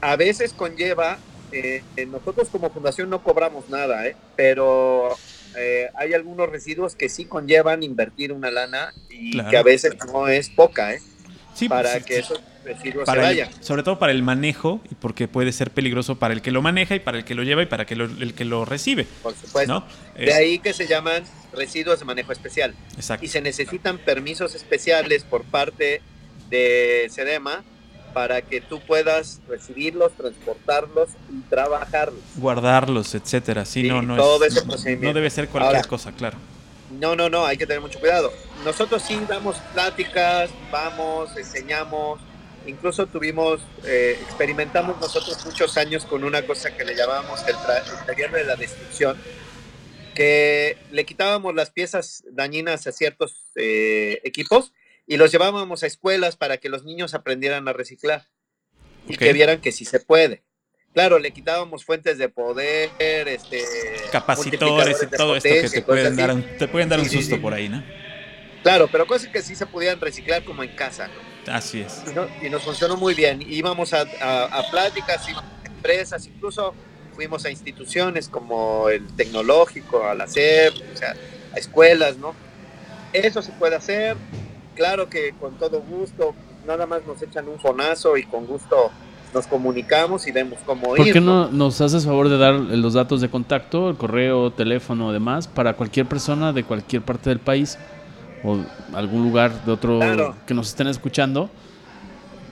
a veces conlleva, eh, nosotros como fundación no cobramos nada, ¿eh? pero eh, hay algunos residuos que sí conllevan invertir una lana y que a veces no es poca, ¿eh? Sí, para pues, que esos residuos se vayan. sobre todo para el manejo y porque puede ser peligroso para el que lo maneja y para el que lo lleva y para el que lo recibe. Por supuesto. De ahí que se llaman residuos de manejo especial. Exacto. Y se necesitan permisos especiales por parte de SEDEMA para que tú puedas recibirlos, transportarlos y trabajarlos. Guardarlos, etcétera. Sí, no, no, todo ese procedimiento. no debe ser cualquier cosa, claro. No, no, no, hay que tener mucho cuidado. Nosotros sí damos pláticas, vamos, enseñamos, incluso tuvimos, eh, experimentamos nosotros muchos años con una cosa que le llamábamos el, taller de la destrucción, que le quitábamos las piezas dañinas a ciertos eh, equipos y los llevábamos a escuelas para que los niños aprendieran a reciclar y que vieran que sí se puede. Claro, le quitábamos fuentes de poder, este, capacitores y todo esto que te pueden, dar un, te pueden dar un susto por ahí, ¿no? Claro, pero cosas que sí se podían reciclar como en casa. Así es. Y, nos funcionó muy bien. Íbamos a, pláticas, íbamos a empresas, incluso fuimos a instituciones como el tecnológico, a la SEP, o sea, a escuelas, ¿no? Eso se puede hacer, claro que con todo gusto, nada más nos echan un fonazo y con gusto nos comunicamos y vemos cómo ir. ¿Por qué no, nos haces favor de dar los datos de contacto, el correo, teléfono, demás, para cualquier persona de cualquier parte del país o algún lugar de otro que nos estén escuchando,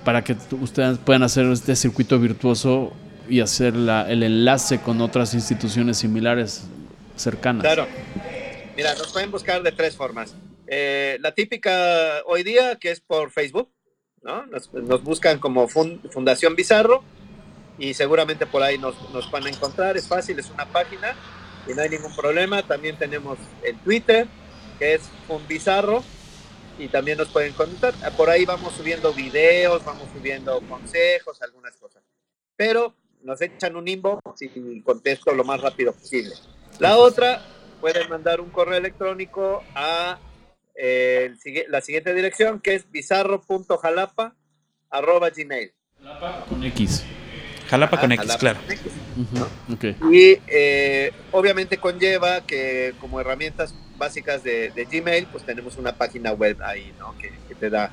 para que ustedes puedan hacer este circuito virtuoso y hacer la, el enlace con otras instituciones similares cercanas? Claro. Mira, nos pueden buscar de tres formas. Eh, la típica hoy día, que es por Facebook, ¿no? Nos, buscan como Fundación Bizarro y seguramente por ahí nos, nos, van a encontrar. Es fácil, es una página y no hay ningún problema. También tenemos el Twitter, que es Bizarro y también nos pueden contar. Por ahí vamos subiendo videos, vamos subiendo consejos, algunas cosas. Pero nos echan un inbox y contesto lo más rápido posible. La otra, pueden mandar un correo electrónico a eh, la siguiente dirección que es bizarro.jalapa arroba gmail. Jalapa con X. Jalapa con X, claro. Y eh, obviamente conlleva que como herramientas básicas de, Gmail, pues tenemos una página web ahí, ¿no? Que, te da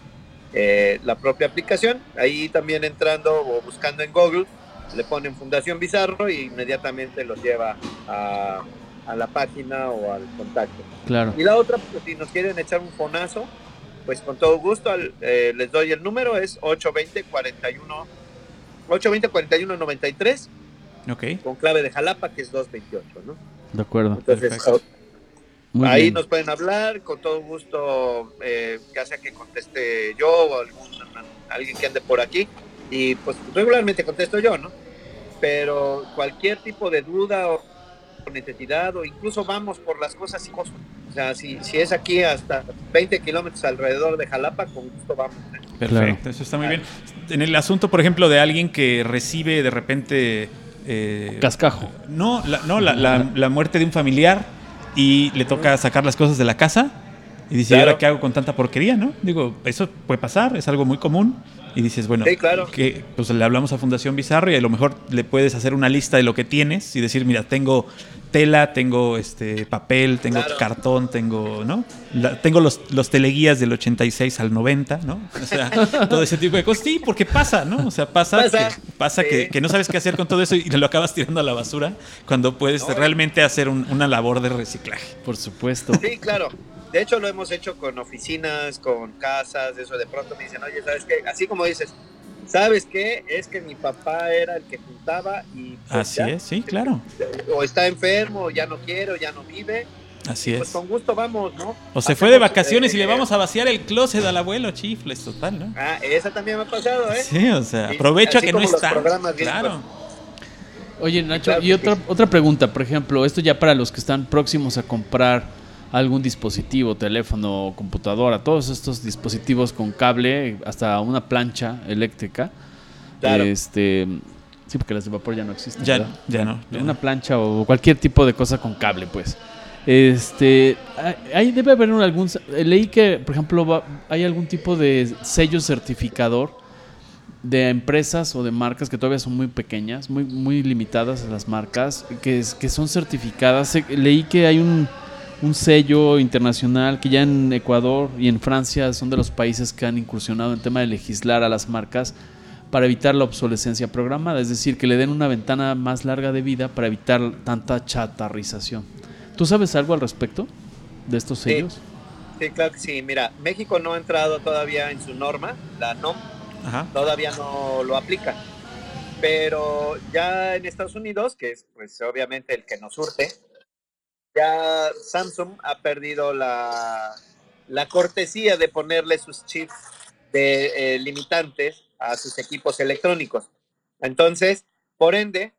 eh, la propia aplicación. Ahí también entrando o buscando en Google, le ponen Fundación Bizarro y inmediatamente los lleva a a la página o al contacto. Claro. Y la otra, pues, si nos quieren echar un fonazo, pues con todo gusto eh, les doy el número, es 820 41 820 41 93. Ok. Con clave de Jalapa, que es 228, ¿no? De acuerdo. Entonces, ahí nos pueden hablar, con todo gusto, eh, ya sea que conteste yo o algún, alguien que ande por aquí. Y pues regularmente contesto yo, ¿no? Pero cualquier tipo de duda o necesidad o incluso vamos por las cosas y cosas. O sea, si, si es aquí hasta 20 kilómetros alrededor de Jalapa, con gusto vamos. ¿eh? Perfecto, eso está muy bien. En el asunto, por ejemplo, de alguien que recibe de repente... Eh, Cascajo. No, la, no la, la, muerte de un familiar y le toca sacar las cosas de la casa y dice, ahora qué hago con tanta porquería? ¿no? Digo, eso puede pasar, es algo muy común y dices, bueno, que pues le hablamos a Fundación Bizarro y a lo mejor le puedes hacer una lista de lo que tienes y decir, mira, tengo tela, tengo este papel, tengo cartón, tengo, ¿no? tengo los, los teleguías del 86 al 90, ¿no? O sea, todo ese tipo de cosas. Sí, porque pasa, ¿no? O sea, pasa, pasa, que, que, no sabes qué hacer con todo eso y lo acabas tirando a la basura cuando puedes realmente hacer una labor de reciclaje. Por supuesto. Sí, claro. De hecho, lo hemos hecho con oficinas, con casas, eso de pronto me dicen, oye, ¿sabes qué? Así como dices, ¿sabes qué? Es que mi papá era el que juntaba y... Pues, Así es, sí, claro. O está enfermo, o ya no quiere, o ya no vive. Así pues es. con gusto vamos, ¿no? O se fue de vacaciones y le vamos a vaciar el closet al abuelo, chifles, total, ¿no? Ah, esa también me ha pasado, ¿eh? Sí, o sea, aprovecha que no está. Claro. Oye, Nacho, y otra, otra pregunta, por ejemplo, esto ya para los que están próximos a comprar algún dispositivo, teléfono, computadora, todos estos dispositivos con cable, hasta una plancha eléctrica. Este, sí, porque las de vapor ya no existen. Ya, ya no. una plancha o cualquier tipo de cosa con cable, pues. Este, ahí debe haber algún leí que, por ejemplo, hay algún tipo de sello certificador de empresas o de marcas que todavía son muy pequeñas, muy muy limitadas las marcas que, que son certificadas. Leí que hay un un sello internacional que ya en Ecuador y en Francia son de los países que han incursionado en tema de legislar a las marcas para evitar la obsolescencia programada, es decir, que le den una ventana más larga de vida para evitar tanta chatarrización. ¿Tú sabes algo al respecto de estos sellos? Sí, claro que sí. Mira, México no ha entrado todavía en su norma, la NOM, todavía no lo aplica. Pero ya en Estados Unidos, que es pues obviamente el que nos surte, ya Samsung ha perdido la, cortesía de ponerle sus chips de eh, limitantes a sus equipos electrónicos. Entonces, por ende,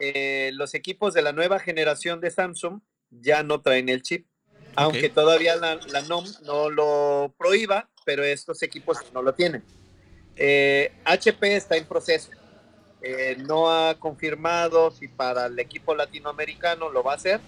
eh, los equipos de la nueva generación de Samsung ya no traen el chip. Aunque todavía la, la, NOM no lo prohíba, pero estos equipos no lo tienen. HP eh, está en proceso. No ha confirmado si para el equipo latinoamericano lo va a hacer,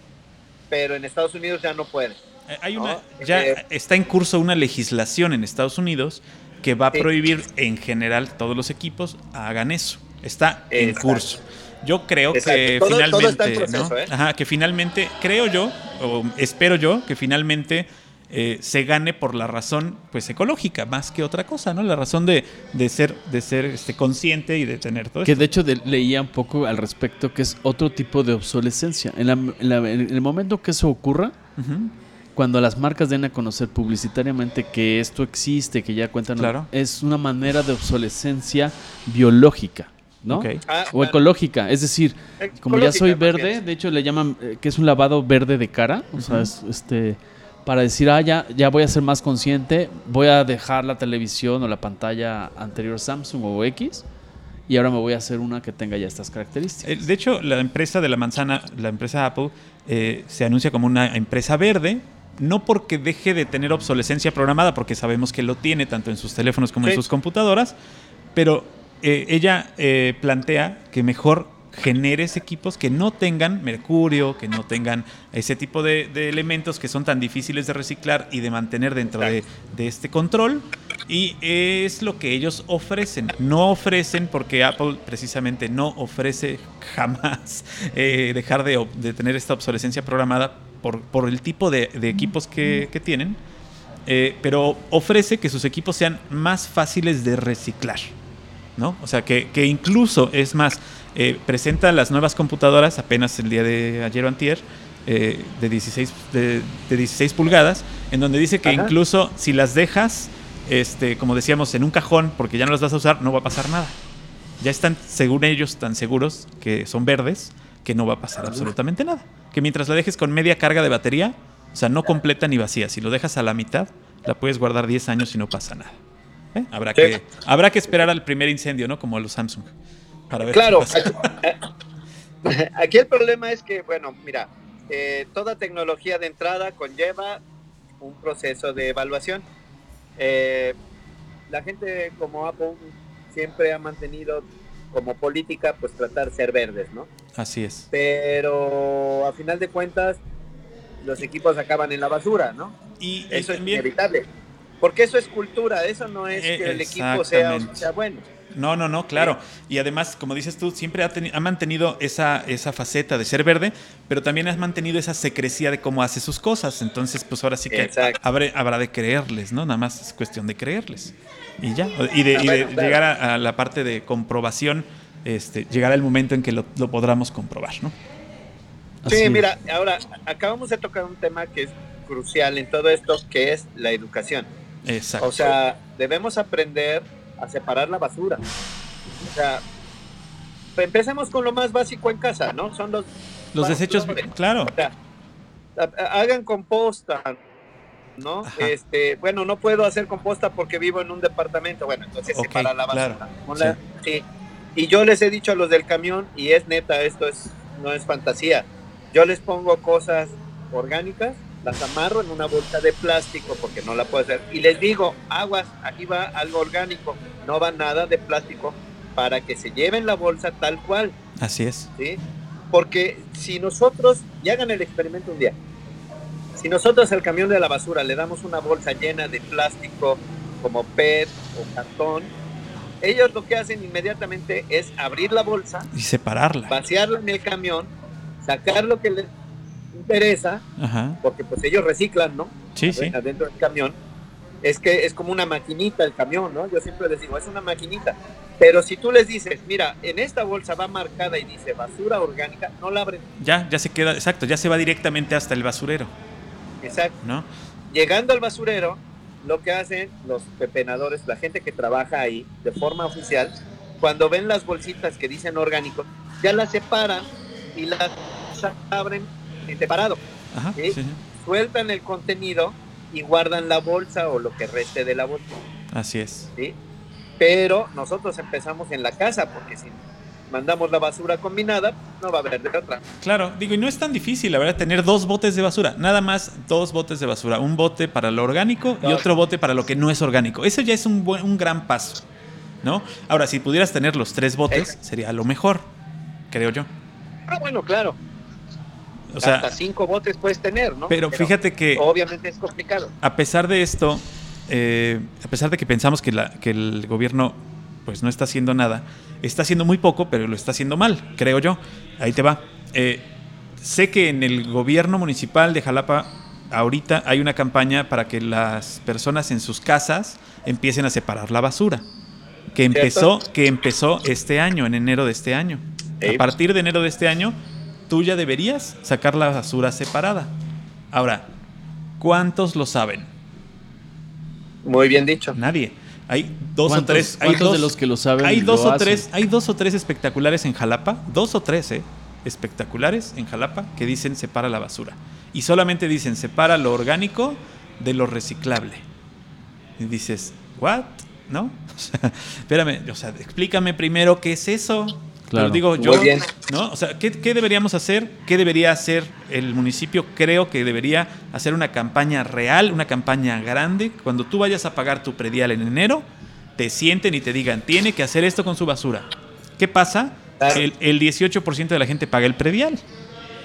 pero en Estados Unidos ya no puede. Eh, hay una, ya está en curso una legislación en Estados Unidos que va a prohibir en general todos los equipos hagan eso. Está en curso. Yo creo que finalmente, ¿no? que finalmente, creo yo, o espero yo, que finalmente eh, se gane por la razón pues ecológica más que otra cosa, ¿no? La razón de, ser, de ser este, consciente y de tener todo Que de hecho leía un poco al respecto que es otro tipo de obsolescencia. En, el momento que eso ocurra, cuando las marcas den a conocer publicitariamente que esto existe, que ya cuentan, es una manera de obsolescencia biológica. ¿no? Ah, o ecológica, es decir, como ya soy verde, de hecho le llaman eh, que es un lavado verde de cara, o sea, es, este para decir, ah, ya, ya voy a ser más consciente, voy a dejar la televisión o la pantalla anterior Samsung o X y ahora me voy a hacer una que tenga ya estas características. Eh, de hecho, la empresa de la manzana, la empresa Apple, eh, se anuncia como una empresa verde, no porque deje de tener obsolescencia programada, porque sabemos que lo tiene tanto en sus teléfonos como en sus computadoras, pero eh, ella plantea que mejor generes equipos que no tengan mercurio, que no tengan ese tipo de, elementos que son tan difíciles de reciclar y de mantener dentro de, este control. Y es lo que ellos ofrecen. No ofrecen, porque Apple precisamente no ofrece jamás eh, dejar de, tener esta obsolescencia programada por, el tipo de, equipos que, tienen. Eh, pero ofrece que sus equipos sean más fáciles de reciclar. ¿no? O sea, que, que incluso es más eh, presenta las nuevas computadoras apenas el día de ayer o antier, eh, de, 16, de, 16 pulgadas, en donde dice que incluso si las dejas, este, como decíamos, en un cajón, porque ya no las vas a usar, no va a pasar nada. Ya están, según ellos, tan seguros que son verdes, que no va a pasar absolutamente nada. Que mientras la dejes con media carga de batería, o sea, no completa ni vacía, si lo dejas a la mitad, la puedes guardar 10 años y no pasa nada. ¿Eh? Habrá, que, habrá que esperar al primer incendio, ¿no? Como los Samsung claro, aquí, el problema es que, bueno, mira, eh, toda tecnología de entrada conlleva un proceso de evaluación. Eh, la gente como Apple siempre ha mantenido como política pues tratar de ser verdes, ¿no? Así es. Pero a final de cuentas los equipos acaban en la basura, ¿no? Y eso es inevitable. Porque eso es cultura, eso no es eh, que el equipo sea, sea bueno. No, no, no, claro. Y además, como dices tú, siempre ha, mantenido esa, esa faceta de ser verde, pero también has mantenido esa secrecía de cómo hace sus cosas. Entonces, pues ahora sí que habrá, de creerles, ¿no? Nada más es cuestión de creerles. Y ya. Y de, llegar a, la parte de comprobación, este, llegará el momento en que lo, lo podamos comprobar, ¿no? sí, mira, ahora acabamos de tocar un tema que es crucial en todo esto, que es la educación. Exacto. O sea, debemos aprender a separar la basura. O sea, empecemos con lo más básico en casa, ¿no? Son los... Los desechos, claro. hagan composta, ¿no? Este, bueno, no puedo hacer composta porque vivo en un departamento. Bueno, entonces separa la basura. sí. Y yo les he dicho a los del camión, y es neta, esto es, no es fantasía. Yo les pongo cosas orgánicas las amarro en una bolsa de plástico porque no la puedo hacer y les digo, aguas, aquí va algo orgánico, no va nada de plástico para que se lleven la bolsa tal cual. Así es. ¿sí? Porque si nosotros, y hagan el experimento un día, si nosotros al camión de la basura le damos una bolsa llena de plástico como PET o cartón, ellos lo que hacen inmediatamente es abrir la bolsa y separarla, vaciarla en el camión, sacar lo que les interesa, porque pues ellos reciclan, ¿no? Sí, sí. Adentro del camión. Es que es como una maquinita el camión, ¿no? Yo siempre les digo, es una maquinita. Pero si tú les dices, mira, en esta bolsa va marcada y dice basura orgánica, no la abren. Ya, ya se queda, exacto, ya se va directamente hasta el basurero. Exacto. ¿No? Llegando al basurero, lo que hacen los pepenadores, la gente que trabaja ahí de forma oficial, cuando ven las bolsitas que dicen orgánico, ya las separan y las abren separado. Sueltan el contenido y guardan la bolsa o lo que reste de la bolsa. Así es. ¿sí? Pero nosotros empezamos en la casa, porque si mandamos la basura combinada, no va a haber de otra. Claro, digo, y no es tan difícil, la verdad, tener dos botes de basura, nada más dos botes de basura, un bote para lo orgánico y otro bote para lo que no es orgánico. Eso ya es un, buen, un gran paso, ¿no? Ahora, si pudieras tener los tres botes, sería lo mejor, creo yo. Ah, bueno, claro. O sea, Hasta cinco botes puedes tener, ¿no? Pero, fíjate que... Obviamente es complicado. A pesar de esto, eh, a pesar de que pensamos que, la, que el gobierno pues no está haciendo nada, está haciendo muy poco, pero lo está haciendo mal, creo yo. Ahí te va. Eh, sé que en el gobierno municipal de Jalapa ahorita hay una campaña para que las personas en sus casas empiecen a separar la basura. Que empezó, que empezó este año, en enero de este año. A partir de enero de este año, tú ya deberías sacar la basura separada. Ahora, ¿cuántos lo saben? Muy bien dicho. Nadie. Hay dos o tres. Hay dos, de los que lo saben? Hay dos o tres. Hay dos o tres espectaculares en Jalapa. Dos o tres, ¿eh? Espectaculares en Jalapa que dicen separa la basura. Y solamente dicen separa lo orgánico de lo reciclable. Y dices, ¿what? ¿No? espérame, o sea, explícame primero qué es eso. Claro. digo yo, ¿no? O sea, ¿qué, ¿qué, deberíamos hacer? ¿Qué debería hacer el municipio? Creo que debería hacer una campaña real, una campaña grande. Cuando tú vayas a pagar tu predial en enero, te sienten y te digan, tiene que hacer esto con su basura. ¿Qué pasa? El, el 18% de la gente paga el predial.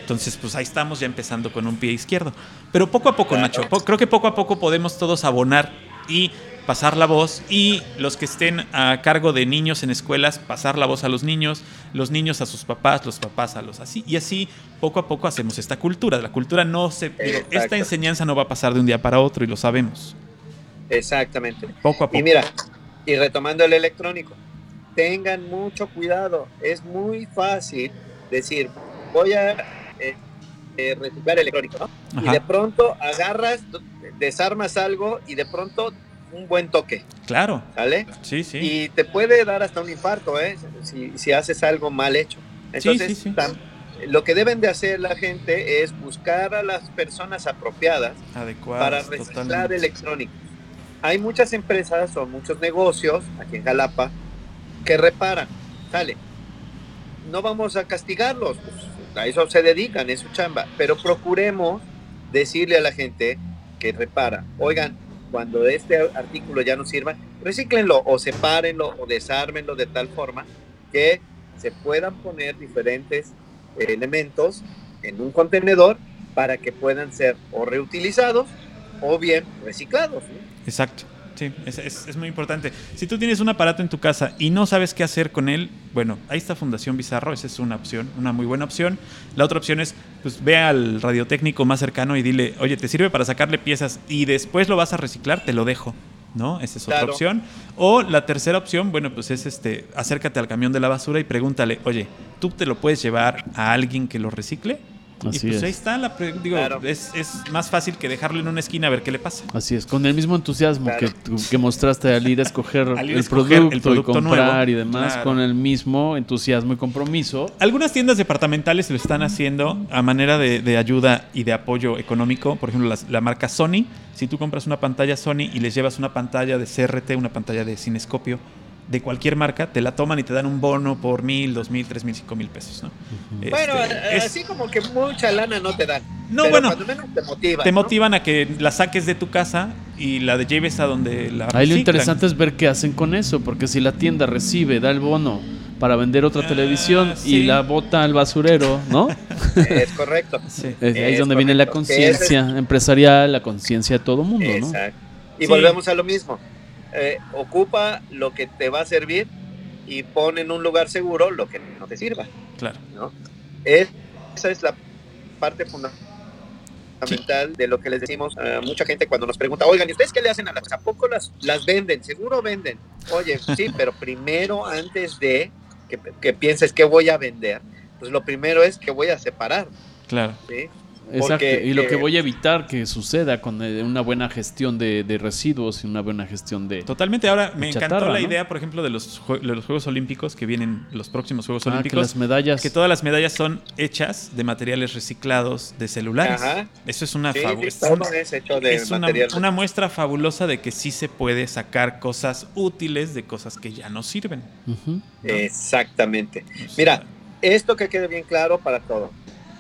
Entonces, pues ahí estamos ya empezando con un pie izquierdo. Pero poco a poco, Nacho, creo que poco a poco podemos todos abonar y pasar la voz y los que estén a cargo de niños en escuelas, pasar la voz a los niños, los niños a sus papás, los papás a los así. Y así poco a poco hacemos esta cultura. La cultura no se... esta enseñanza no va a pasar de un día para otro y lo sabemos. Exactamente. Poco a poco. Y mira, y retomando el electrónico, tengan mucho cuidado. Es muy fácil decir, voy a eh, eh, reciclar electrónico, ¿no? Y de pronto agarras, desarmas algo y de pronto un buen toque. Claro. ¿Vale? Sí, sí. Y te puede dar hasta un infarto, ¿eh? Si, haces algo mal hecho. Entonces, lo que deben de hacer la gente es buscar a las personas apropiadas para reciclar electrónicos. Hay muchas empresas o muchos negocios aquí en Jalapa que reparan. Sale. No vamos a castigarlos, pues, a eso se dedican, es su chamba, pero procuremos decirle a la gente que repara, oigan, cuando este artículo ya no sirva, recíclenlo o sepárenlo o desármenlo de tal forma que se puedan poner diferentes elementos en un contenedor para que puedan ser o reutilizados o bien reciclados. Exacto. Sí, es, muy importante. Si tú tienes un aparato en tu casa y no sabes qué hacer con él, bueno, ahí está Fundación Bizarro, esa es una opción, una muy buena opción. La otra opción es, pues ve al radiotécnico más cercano y dile, oye, ¿te sirve para sacarle piezas y después lo vas a reciclar? Te lo dejo. ¿no? Esa es otra opción. O la tercera opción, bueno, pues es este, acércate al camión de la basura y pregúntale, oye, ¿tú te lo puedes llevar a alguien que lo recicle? Y pues ahí está, la digo, es, más fácil que dejarlo en una esquina a ver qué le pasa. Así es, con el mismo entusiasmo que, que, mostraste al ir a escoger, el, producto y comprar y demás, con el mismo entusiasmo y compromiso. Algunas tiendas departamentales lo están haciendo a manera de, ayuda y de apoyo económico. Por ejemplo, la, marca Sony. Si tú compras una pantalla Sony y les llevas una pantalla de CRT, una pantalla de cinescopio, de cualquier marca, te la toman y te dan un bono por mil, dos mil, tres mil, cinco mil pesos, ¿no? Bueno, este, así como que mucha lana no te dan. No, bueno, te motivan. Te motivan a que la saques de tu casa y la de lleves a donde la Ahí lo interesante es ver qué hacen con eso, porque si la tienda recibe, da el bono para vender otra ah, televisión y la bota al basurero, ¿no? Es correcto. ahí es, donde viene la conciencia empresarial, la conciencia de todo el mundo, ¿no? Y volvemos a lo mismo eh, ocupa lo que te va a servir y pone en un lugar seguro lo que no te sirva. Claro. ¿no? esa es la parte fundamental de lo que les decimos a mucha gente cuando nos pregunta, oigan, ¿y ustedes qué le hacen a las? ¿A poco las, las venden? Seguro venden. Oye, sí, pero primero, antes de que, pienses que voy a vender, pues lo primero es que voy a separar. Claro. Exacto, y lo que eh, voy a evitar que suceda con eh, una buena gestión de, residuos y una buena gestión de. Totalmente. Ahora, me encantó la idea, por ejemplo, de los, de los Juegos Olímpicos que vienen, los próximos Juegos ah, Olímpicos. Que las medallas. Que todas las medallas son hechas de materiales reciclados de celulares. Eso es una sí, es, una, muestra fabulosa de que sí se puede sacar cosas útiles de cosas que ya no sirven. Exactamente. Mira, esto que quede bien claro para todo.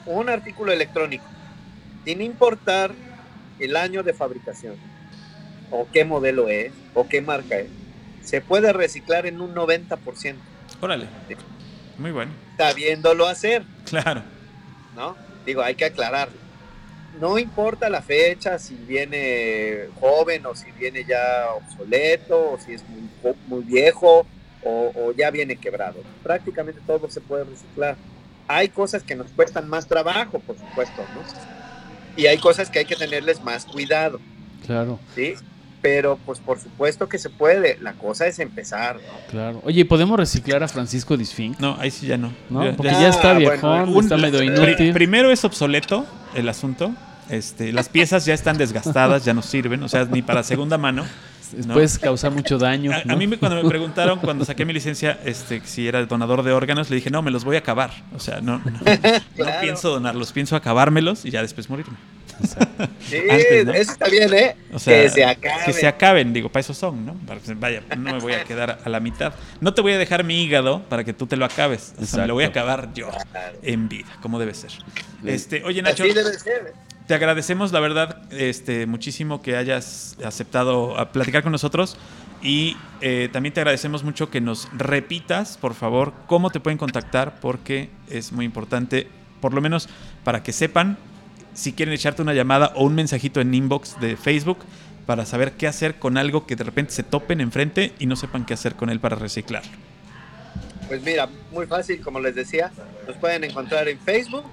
Un artículo electrónico sin importar el año de fabricación, o qué modelo es, o qué marca es, se puede reciclar en un 90%. Órale. Muy bueno. Sabiéndolo hacer. Claro. ¿No? Digo, hay que aclarar. No importa la fecha, si viene joven o si viene ya obsoleto, o si es muy, muy viejo o, o ya viene quebrado. Prácticamente todo se puede reciclar. Hay cosas que nos cuestan más trabajo, por supuesto, ¿no? Y hay cosas que hay que tenerles más cuidado. Claro. Sí, pero pues por supuesto que se puede. La cosa es empezar, ¿no? Claro. Oye, ¿podemos reciclar a Francisco Disfink? No, ahí sí ya no. ¿No? Porque ya, está ah, viejón, está medio inútil. Primero es obsoleto el asunto. Este, las piezas ya están desgastadas, ya no sirven, o sea, ni para segunda mano. Puedes causar mucho daño. A, mí cuando me preguntaron, cuando saqué mi licencia, este, si era donador de órganos, le dije, no, me los voy a acabar. O sea, no, no, pienso donarlos, pienso acabármelos y ya después morirme. Sí, eso está bien, ¿eh? que se acaben. Que se acaben, digo, para eso son, ¿no? Vaya, no me voy a quedar a la mitad. No te voy a dejar mi hígado para que tú te lo acabes. O sea, me lo voy a acabar yo en vida, como debe ser. Este, oye, Nacho. Así debe ser, ¿eh? Te agradecemos, la verdad, este, muchísimo que hayas aceptado a platicar con nosotros. Y eh, también te agradecemos mucho que nos repitas, por favor, cómo te pueden contactar, porque es muy importante, por lo menos para que sepan si quieren echarte una llamada o un mensajito en inbox de Facebook para saber qué hacer con algo que de repente se topen enfrente y no sepan qué hacer con él para reciclarlo. Pues mira, muy fácil, como les decía, nos pueden encontrar en Facebook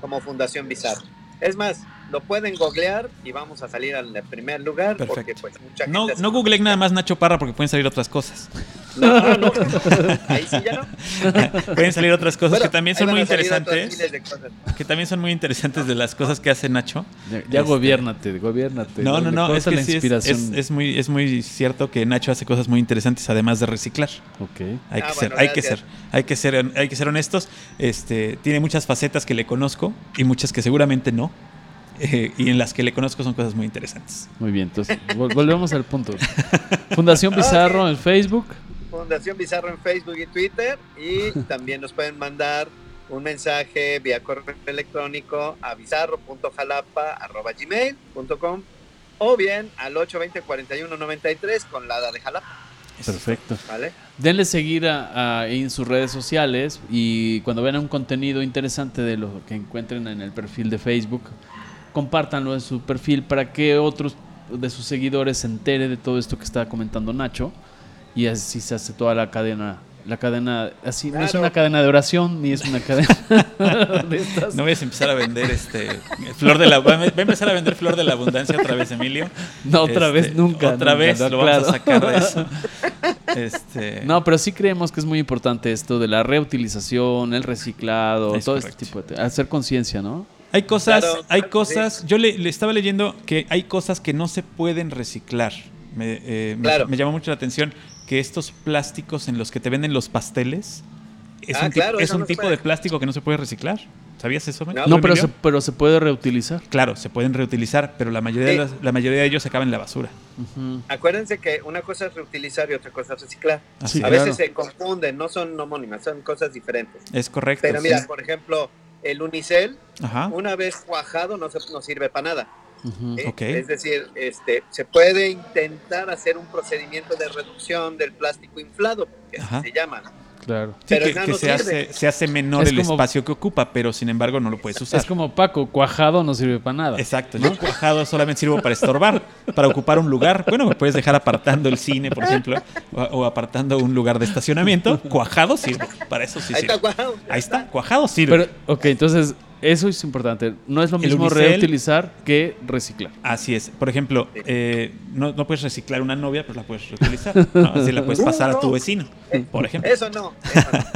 como Fundación Bizarro. Es más, lo pueden googlear y vamos a salir al primer lugar. Porque, pues, mucha no, no googleen nada más Nacho Parra porque pueden salir otras cosas. No, no, Ahí sí ya no. pueden salir otras cosas que también son muy interesantes. Que también son muy interesantes de las cosas que hace Nacho. Ya, ya este, gobiernate, gobiernate. No, no, no. Es que sí es, es, muy, es muy cierto que Nacho hace cosas muy interesantes además de reciclar. Ok. Hay, que, ah, ser, hay que ser, hay que ser, hay que ser honestos. Este, tiene muchas facetas que le conozco y muchas que seguramente no. Eh, y en las que le conozco son cosas muy interesantes. Muy bien, entonces volvemos al punto. Fundación Bizarro en Facebook. Fundación Bizarro en Facebook y Twitter y también nos pueden mandar un mensaje vía correo electrónico a bizarro.jalapa.gmail.com o bien al 820-4193 con la de Jalapa. Perfecto. ¿Vale? Denle seguir en sus redes sociales y cuando vean un contenido interesante de lo que encuentren en el perfil de Facebook, compártanlo en su perfil para que otros de sus seguidores se entere de todo esto que está comentando Nacho y así se hace toda la cadena la cadena así no es una cadena de oración ni es una cadena de no voy a empezar a vender este flor de la voy a empezar a vender flor de la abundancia otra vez Emilio. No otra vez este, nunca otra vez lo vamos a sacar de eso. Este... no pero sí creemos que es muy importante esto de la reutilización el reciclado todo este tipo de hacer conciencia no hay cosas, hay cosas, yo le, estaba leyendo que hay cosas que no se pueden reciclar. Me, eh, me, llamó mucho la atención que estos plásticos en los que te venden los pasteles es ah, un, es un tipo de plástico que no se puede reciclar. ¿Sabías eso? No, pero, se, pero se puede reutilizar. Claro, se pueden reutilizar, pero la mayoría, de, la mayoría de ellos se acaban en la basura. Acuérdense que una cosa es reutilizar y otra cosa es reciclar. a veces se confunden, no son homónimas, son cosas diferentes. Es correcto. Pero mira, por ejemplo, el unicel, una vez cuajado, no, se, no sirve para nada. Es decir, este, se puede intentar hacer un procedimiento de reducción del plástico inflado, que se llama. Claro. que, se, hace, se, hace, menor el espacio que ocupa, pero sin embargo no lo puedes usar. Es como Paco, cuajado no sirve para nada. Exacto, yo cuajado solamente sirvo para estorbar, para ocupar un lugar. Bueno, me puedes dejar apartando el cine, por ejemplo, o, apartando un lugar de estacionamiento. Cuajado sirve, para eso sí Ahí sirve. está cuajado. Ahí está, cuajado sirve. Pero, ok, entonces Eso es importante. No es lo mismo reutilizar que reciclar. Así es. Por ejemplo, eh, no, puedes reciclar una novia, pues la puedes reutilizar. así la puedes pasar a tu vecino, por ejemplo. Eso no.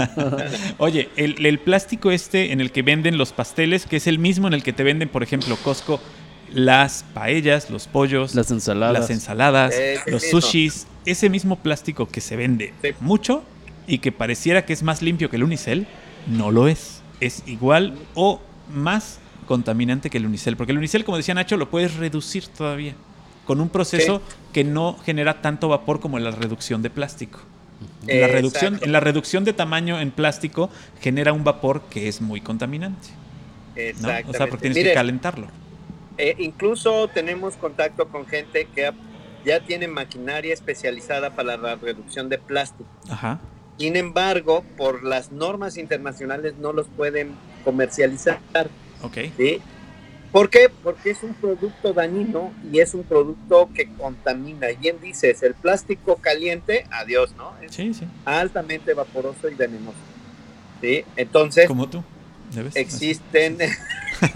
Oye, el, el plástico este en el que venden los pasteles, que es el mismo en el que te venden, por ejemplo, Costco, las paellas, los pollos, las ensaladas, las ensaladas los sushis, ese mismo plástico que se vende mucho y que pareciera que es más limpio que el unicel, no lo es. Es igual o más contaminante que el unicel, porque el unicel, como decía Nacho, lo puedes reducir todavía con un proceso que no genera tanto vapor como la reducción de plástico. La reducción, en la reducción de tamaño en plástico genera un vapor que es muy contaminante. ¿no? O sea, porque tienes que calentarlo. Eh, incluso tenemos contacto con gente que ya tiene maquinaria especializada para la reducción de plástico. Ajá. Sin embargo, por las normas internacionales no los pueden comercializar. Ok. ¿sí? ¿Por qué? Porque es un producto dañino y es un producto que contamina. Y bien dices, el plástico caliente, adiós, ¿no? Es sí, sí. altamente vaporoso y venenoso. ¿Sí? Entonces. Como tú. Existen.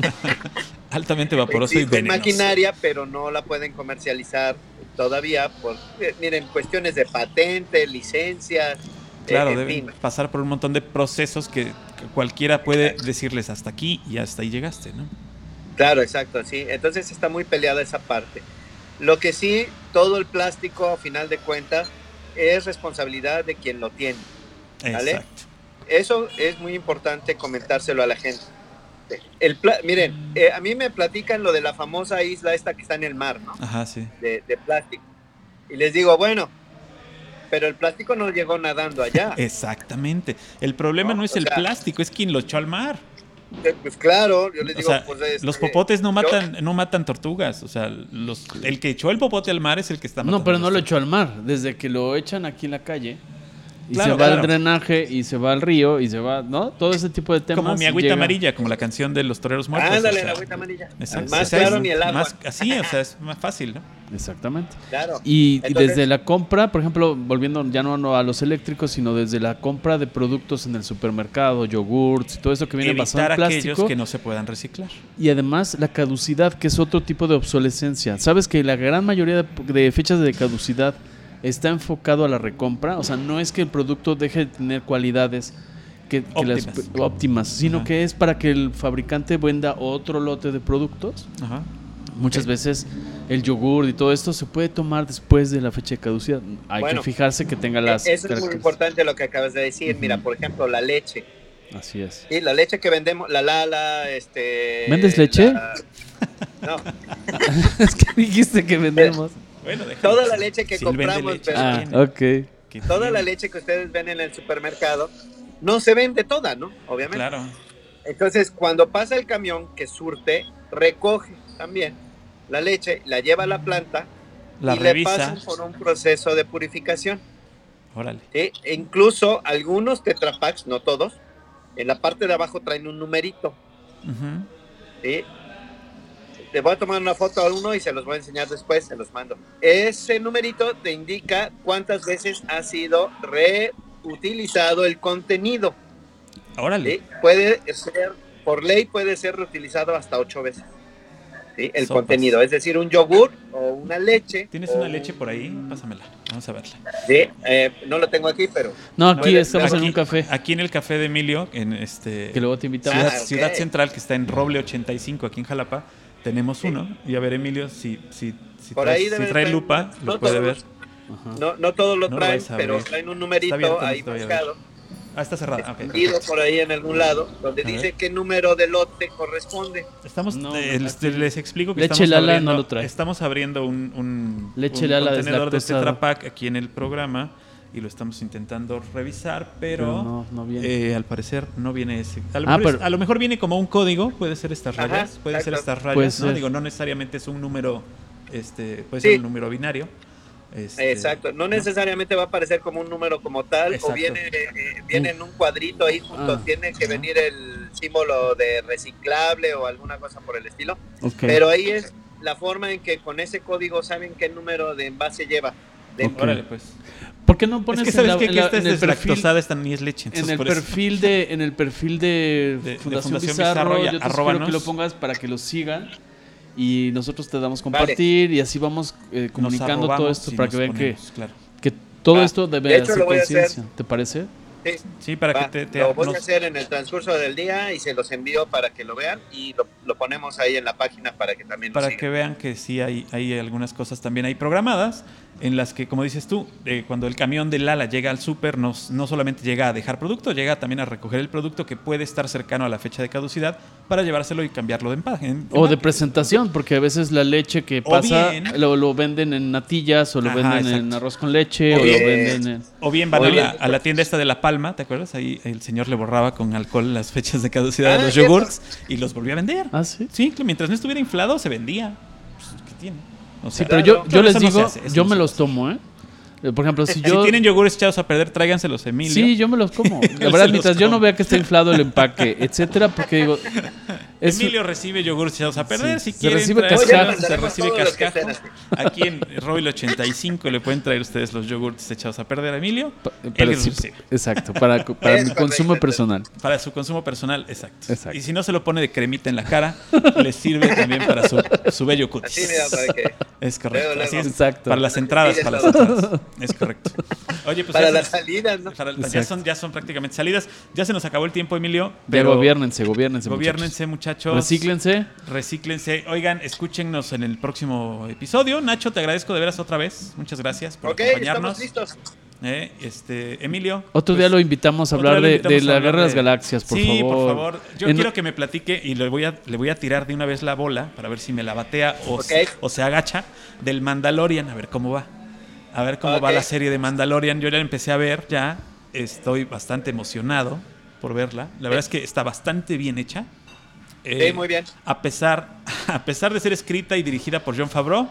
altamente vaporoso y venenoso. maquinaria, pero no la pueden comercializar todavía por, eh, miren, cuestiones de patente, licencias. Claro, deben pasar por un montón de procesos que, cualquiera puede decirles hasta aquí y hasta ahí llegaste, ¿no? Claro, exacto, sí. Entonces está muy peleada esa parte. Lo que sí, todo el plástico, a final de cuentas, es responsabilidad de quien lo tiene. ¿vale? Exacto. Eso es muy importante comentárselo a la gente. El miren, eh, a mí me platican lo de la famosa isla esta que está en el mar, ¿no? Ajá, sí. De, plástico. Y les digo, bueno, pero el plástico no llegó nadando allá. Exactamente. El problema no, es el plástico, es quien lo echó al mar. Eh, pues claro, yo les digo, pues, este, los popotes no matan, no matan tortugas, o sea, los, el que echó el popote al mar es el que está matando. No, pero no lo echó al mar, desde que lo echan aquí en la calle y se va al drenaje y se va al río y se va, ¿no? Todo ese tipo de temas. Como mi agüita amarilla, como la canción de los toreros muertos. Ándale, la agüita amarilla. Más claro ni el agua. así, o sea, es más fácil, ¿no? Exactamente. Claro. Y, desde la compra, por ejemplo, volviendo ya no a los eléctricos, sino desde la compra de productos en el supermercado, yogurts y todo eso que viene basado en plástico. aquellos que no se puedan reciclar. Y además la caducidad, que es otro tipo de obsolescencia. Sabes que la gran mayoría de fechas de caducidad está enfocado a la recompra, o sea, no es que el producto deje de tener cualidades que, óptimas. Las, óptimas, sino que es para que el fabricante venda otro lote de productos. Ajá. Muchas veces el yogur y todo esto se puede tomar después de la fecha de caducidad. Hay que fijarse que tenga las. Eso es muy importante lo que acabas de decir. Mira, por ejemplo, la leche. Así es. Y la leche que vendemos, la Lala, este. ¿Vendes leche? No. es que dijiste que vendemos. toda la leche que compramos, ah, toda la leche que ustedes ven en el supermercado no se vende toda, ¿no? Obviamente. Claro. Entonces, cuando pasa el camión que surte, recoge también la leche, la lleva a la planta la y le pasan por un proceso de purificación. Órale. E incluso algunos tetrapacks, no todos, en la parte de abajo traen un numerito. ¿sí? Te voy a tomar una foto a uno y se los voy a enseñar después, se los mando. Ese numerito te indica cuántas veces ha sido reutilizado el contenido. Órale. Puede ser, por ley puede ser reutilizado hasta ocho veces. El contenido, es decir, un yogur o una leche. ¿Tienes una leche por ahí? Pásamela, vamos a verla. Sí, eh, no lo tengo aquí, pero... No, aquí estamos en un café. Aquí en el café de Emilio, en este... Que luego te invitamos. Ciudad, ah, Central, que está en Roble 85, aquí en Jalapa, tenemos uno. Y a ver, Emilio, si, si, si, trae, si trae lupa, lo puede ver. No, no todos lo traen, pero traen un numerito ahí marcado Ah, está cerrada. por ahí en algún lado, donde dice qué número de lote corresponde. Estamos, eh, les, explico que Leche estamos, abriendo, no lo trae. estamos abriendo un, un, Leche un contenedor de Tetra Pak aquí en el programa y lo estamos intentando revisar, pero, no, viene. Eh, al parecer no viene ese. A lo, ah, mejor a lo, mejor viene como un código, puede ser estas rayas, puede ser estas rayas, ¿no? Digo, no necesariamente es un número, este, puede ser un número binario. Este, Exacto, no necesariamente va a aparecer como un número como tal, o viene, eh, viene en un cuadrito ahí junto, ah. tiene que venir el símbolo de reciclable o alguna cosa por el estilo. Pero ahí es la forma en que con ese código saben qué número de envase lleva. Órale, pues. ¿Por qué no pones es que sabes que, esta es deslactosada, esta ni es leche. En el, perfil de, en el perfil de, Fundación, Bizarro, yo te sugiero que lo pongas para que lo sigan y nosotros te damos compartir y así vamos eh, comunicando todo esto para que vean que, que todo esto debe de hacer conciencia. ¿Te parece? Sí, para que te, Lo voy a hacer en el transcurso del día y se los envío para que lo vean y lo, ponemos ahí en la página para que también Para que vean que sí hay, hay algunas cosas también ahí programadas en las que, como dices tú, eh, cuando el camión de Lala llega al súper, no, no solamente llega a dejar producto, llega también a recoger el producto que puede estar cercano a la fecha de caducidad para llevárselo y cambiarlo de empaque. o de presentación, porque a veces la leche que pasa lo, lo, venden en natillas o lo venden en arroz con leche o, lo venden en... O bien van a, la, tienda esta de La Palma, ¿te acuerdas? Ahí el señor le borraba con alcohol las fechas de caducidad de ah, los yogurts y los volvía a vender. Ah, sí. Sí, mientras no estuviera inflado se vendía. Pues, ¿Qué tiene? Sí, pero yo, yo les digo, yo me los tomo, ¿eh? Eh, por ejemplo, si yo. Si tienen yogures echados a perder, tráiganselos, Emilio. Sí, yo me los como. La verdad, mientras yo no vea que está inflado el empaque, etcétera, porque digo. Emilio recibe yogures echados a perder. Si se recibe cascajo. Se recibe cascajo. Aquí en Robil 85 le pueden traer ustedes los yogurts echados a perder a Emilio. Él exacto, para, para mi consumo personal. Para su consumo personal, exacto. exacto. Y si no se lo pone de cremita en la cara, le sirve también para su, su bello cutis. Es correcto. Así es. Exacto. Para las entradas, para las entradas. Es correcto. Oye, pues para las salidas, ¿no? ya, son, ya son prácticamente salidas. Ya se nos acabó el tiempo, Emilio. Pero gobiernense, gobiernense. Gobiernense, muchachos. Recíclense. Recíclense. Oigan, escúchenos en el próximo episodio. Nacho, te agradezco de veras otra vez. Muchas gracias por acompañarnos. Estamos listos. Eh, este, Emilio. Otro día pues, lo invitamos a hablar de, la Guerra de las Galaxias, por favor. Sí, por favor. Yo quiero que me platique y le voy, a, le voy a tirar de una vez la bola para ver si me la batea o, o se agacha del Mandalorian, a ver cómo va a ver cómo va la serie de Mandalorian. Yo ya la empecé a ver ya. Estoy bastante emocionado por verla. La verdad es que está bastante bien hecha. sí, muy bien. A pesar, a pesar de ser escrita y dirigida por John Favreau,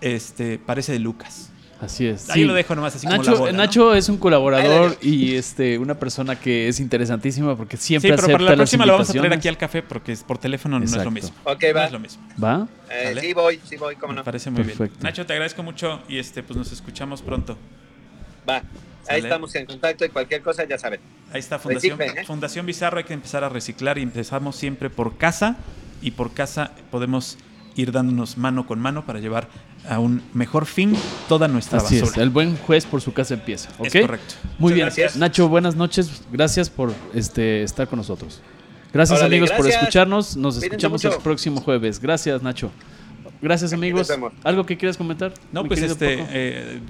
este, parece de Lucas. Así es. Ahí lo dejo nomás así Nacho, como la Nacho es un colaborador y este una persona que es interesantísima porque siempre sí, pero para la próxima lo vamos a traer aquí al café porque por teléfono no es lo mismo. Ok, va. No es lo mismo. ¿Va? Eh, sí voy, sí voy, cómo no. Me parece muy bien. Nacho, te agradezco mucho y este pues nos escuchamos pronto. Va. Ahí estamos en contacto y cualquier cosa ya saben. Ahí está Fundación, ¿eh? Fundación Bizarro, hay que empezar a reciclar y empezamos siempre por casa y por casa podemos ir dándonos mano con mano para llevar a un mejor fin toda nuestra Así Es, el buen juez por su casa empieza. Es correcto. Muy bien. Nacho, buenas noches. Gracias por este, estar con nosotros. Gracias amigos por escucharnos. Nos escuchamos el próximo jueves. Gracias Nacho. Gracias amigos. ¿Algo que quieras comentar? No, pues este, eh,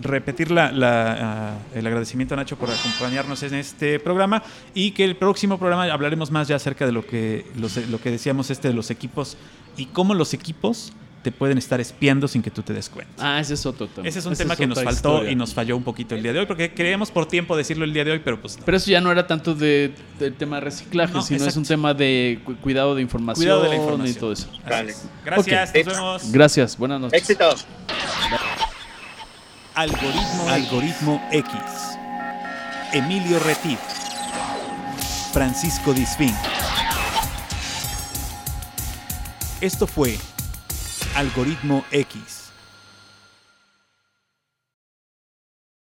repetir la, ah, el agradecimiento a Nacho por acompañarnos en este programa y que el próximo programa hablaremos más ya acerca de lo que, lo que decíamos este de los equipos y cómo los equipos te pueden estar espiando sin que tú te des cuenta. Ah, ese es otro tema. Ese es un tema que nos faltó y nos falló un poquito el día de hoy, porque creíamos por tiempo decirlo el día de hoy, pero pues Pero eso ya no era tanto de, del tema de reciclaje, sino es un tema de cuidado de información, cuidado de la información. y todo eso. Gracias, nos vemos. Gracias, buenas noches. Éxito. Algoritmo, Algoritmo X. Emilio Retif. Francisco Disfín. Esto fue Algoritmo X.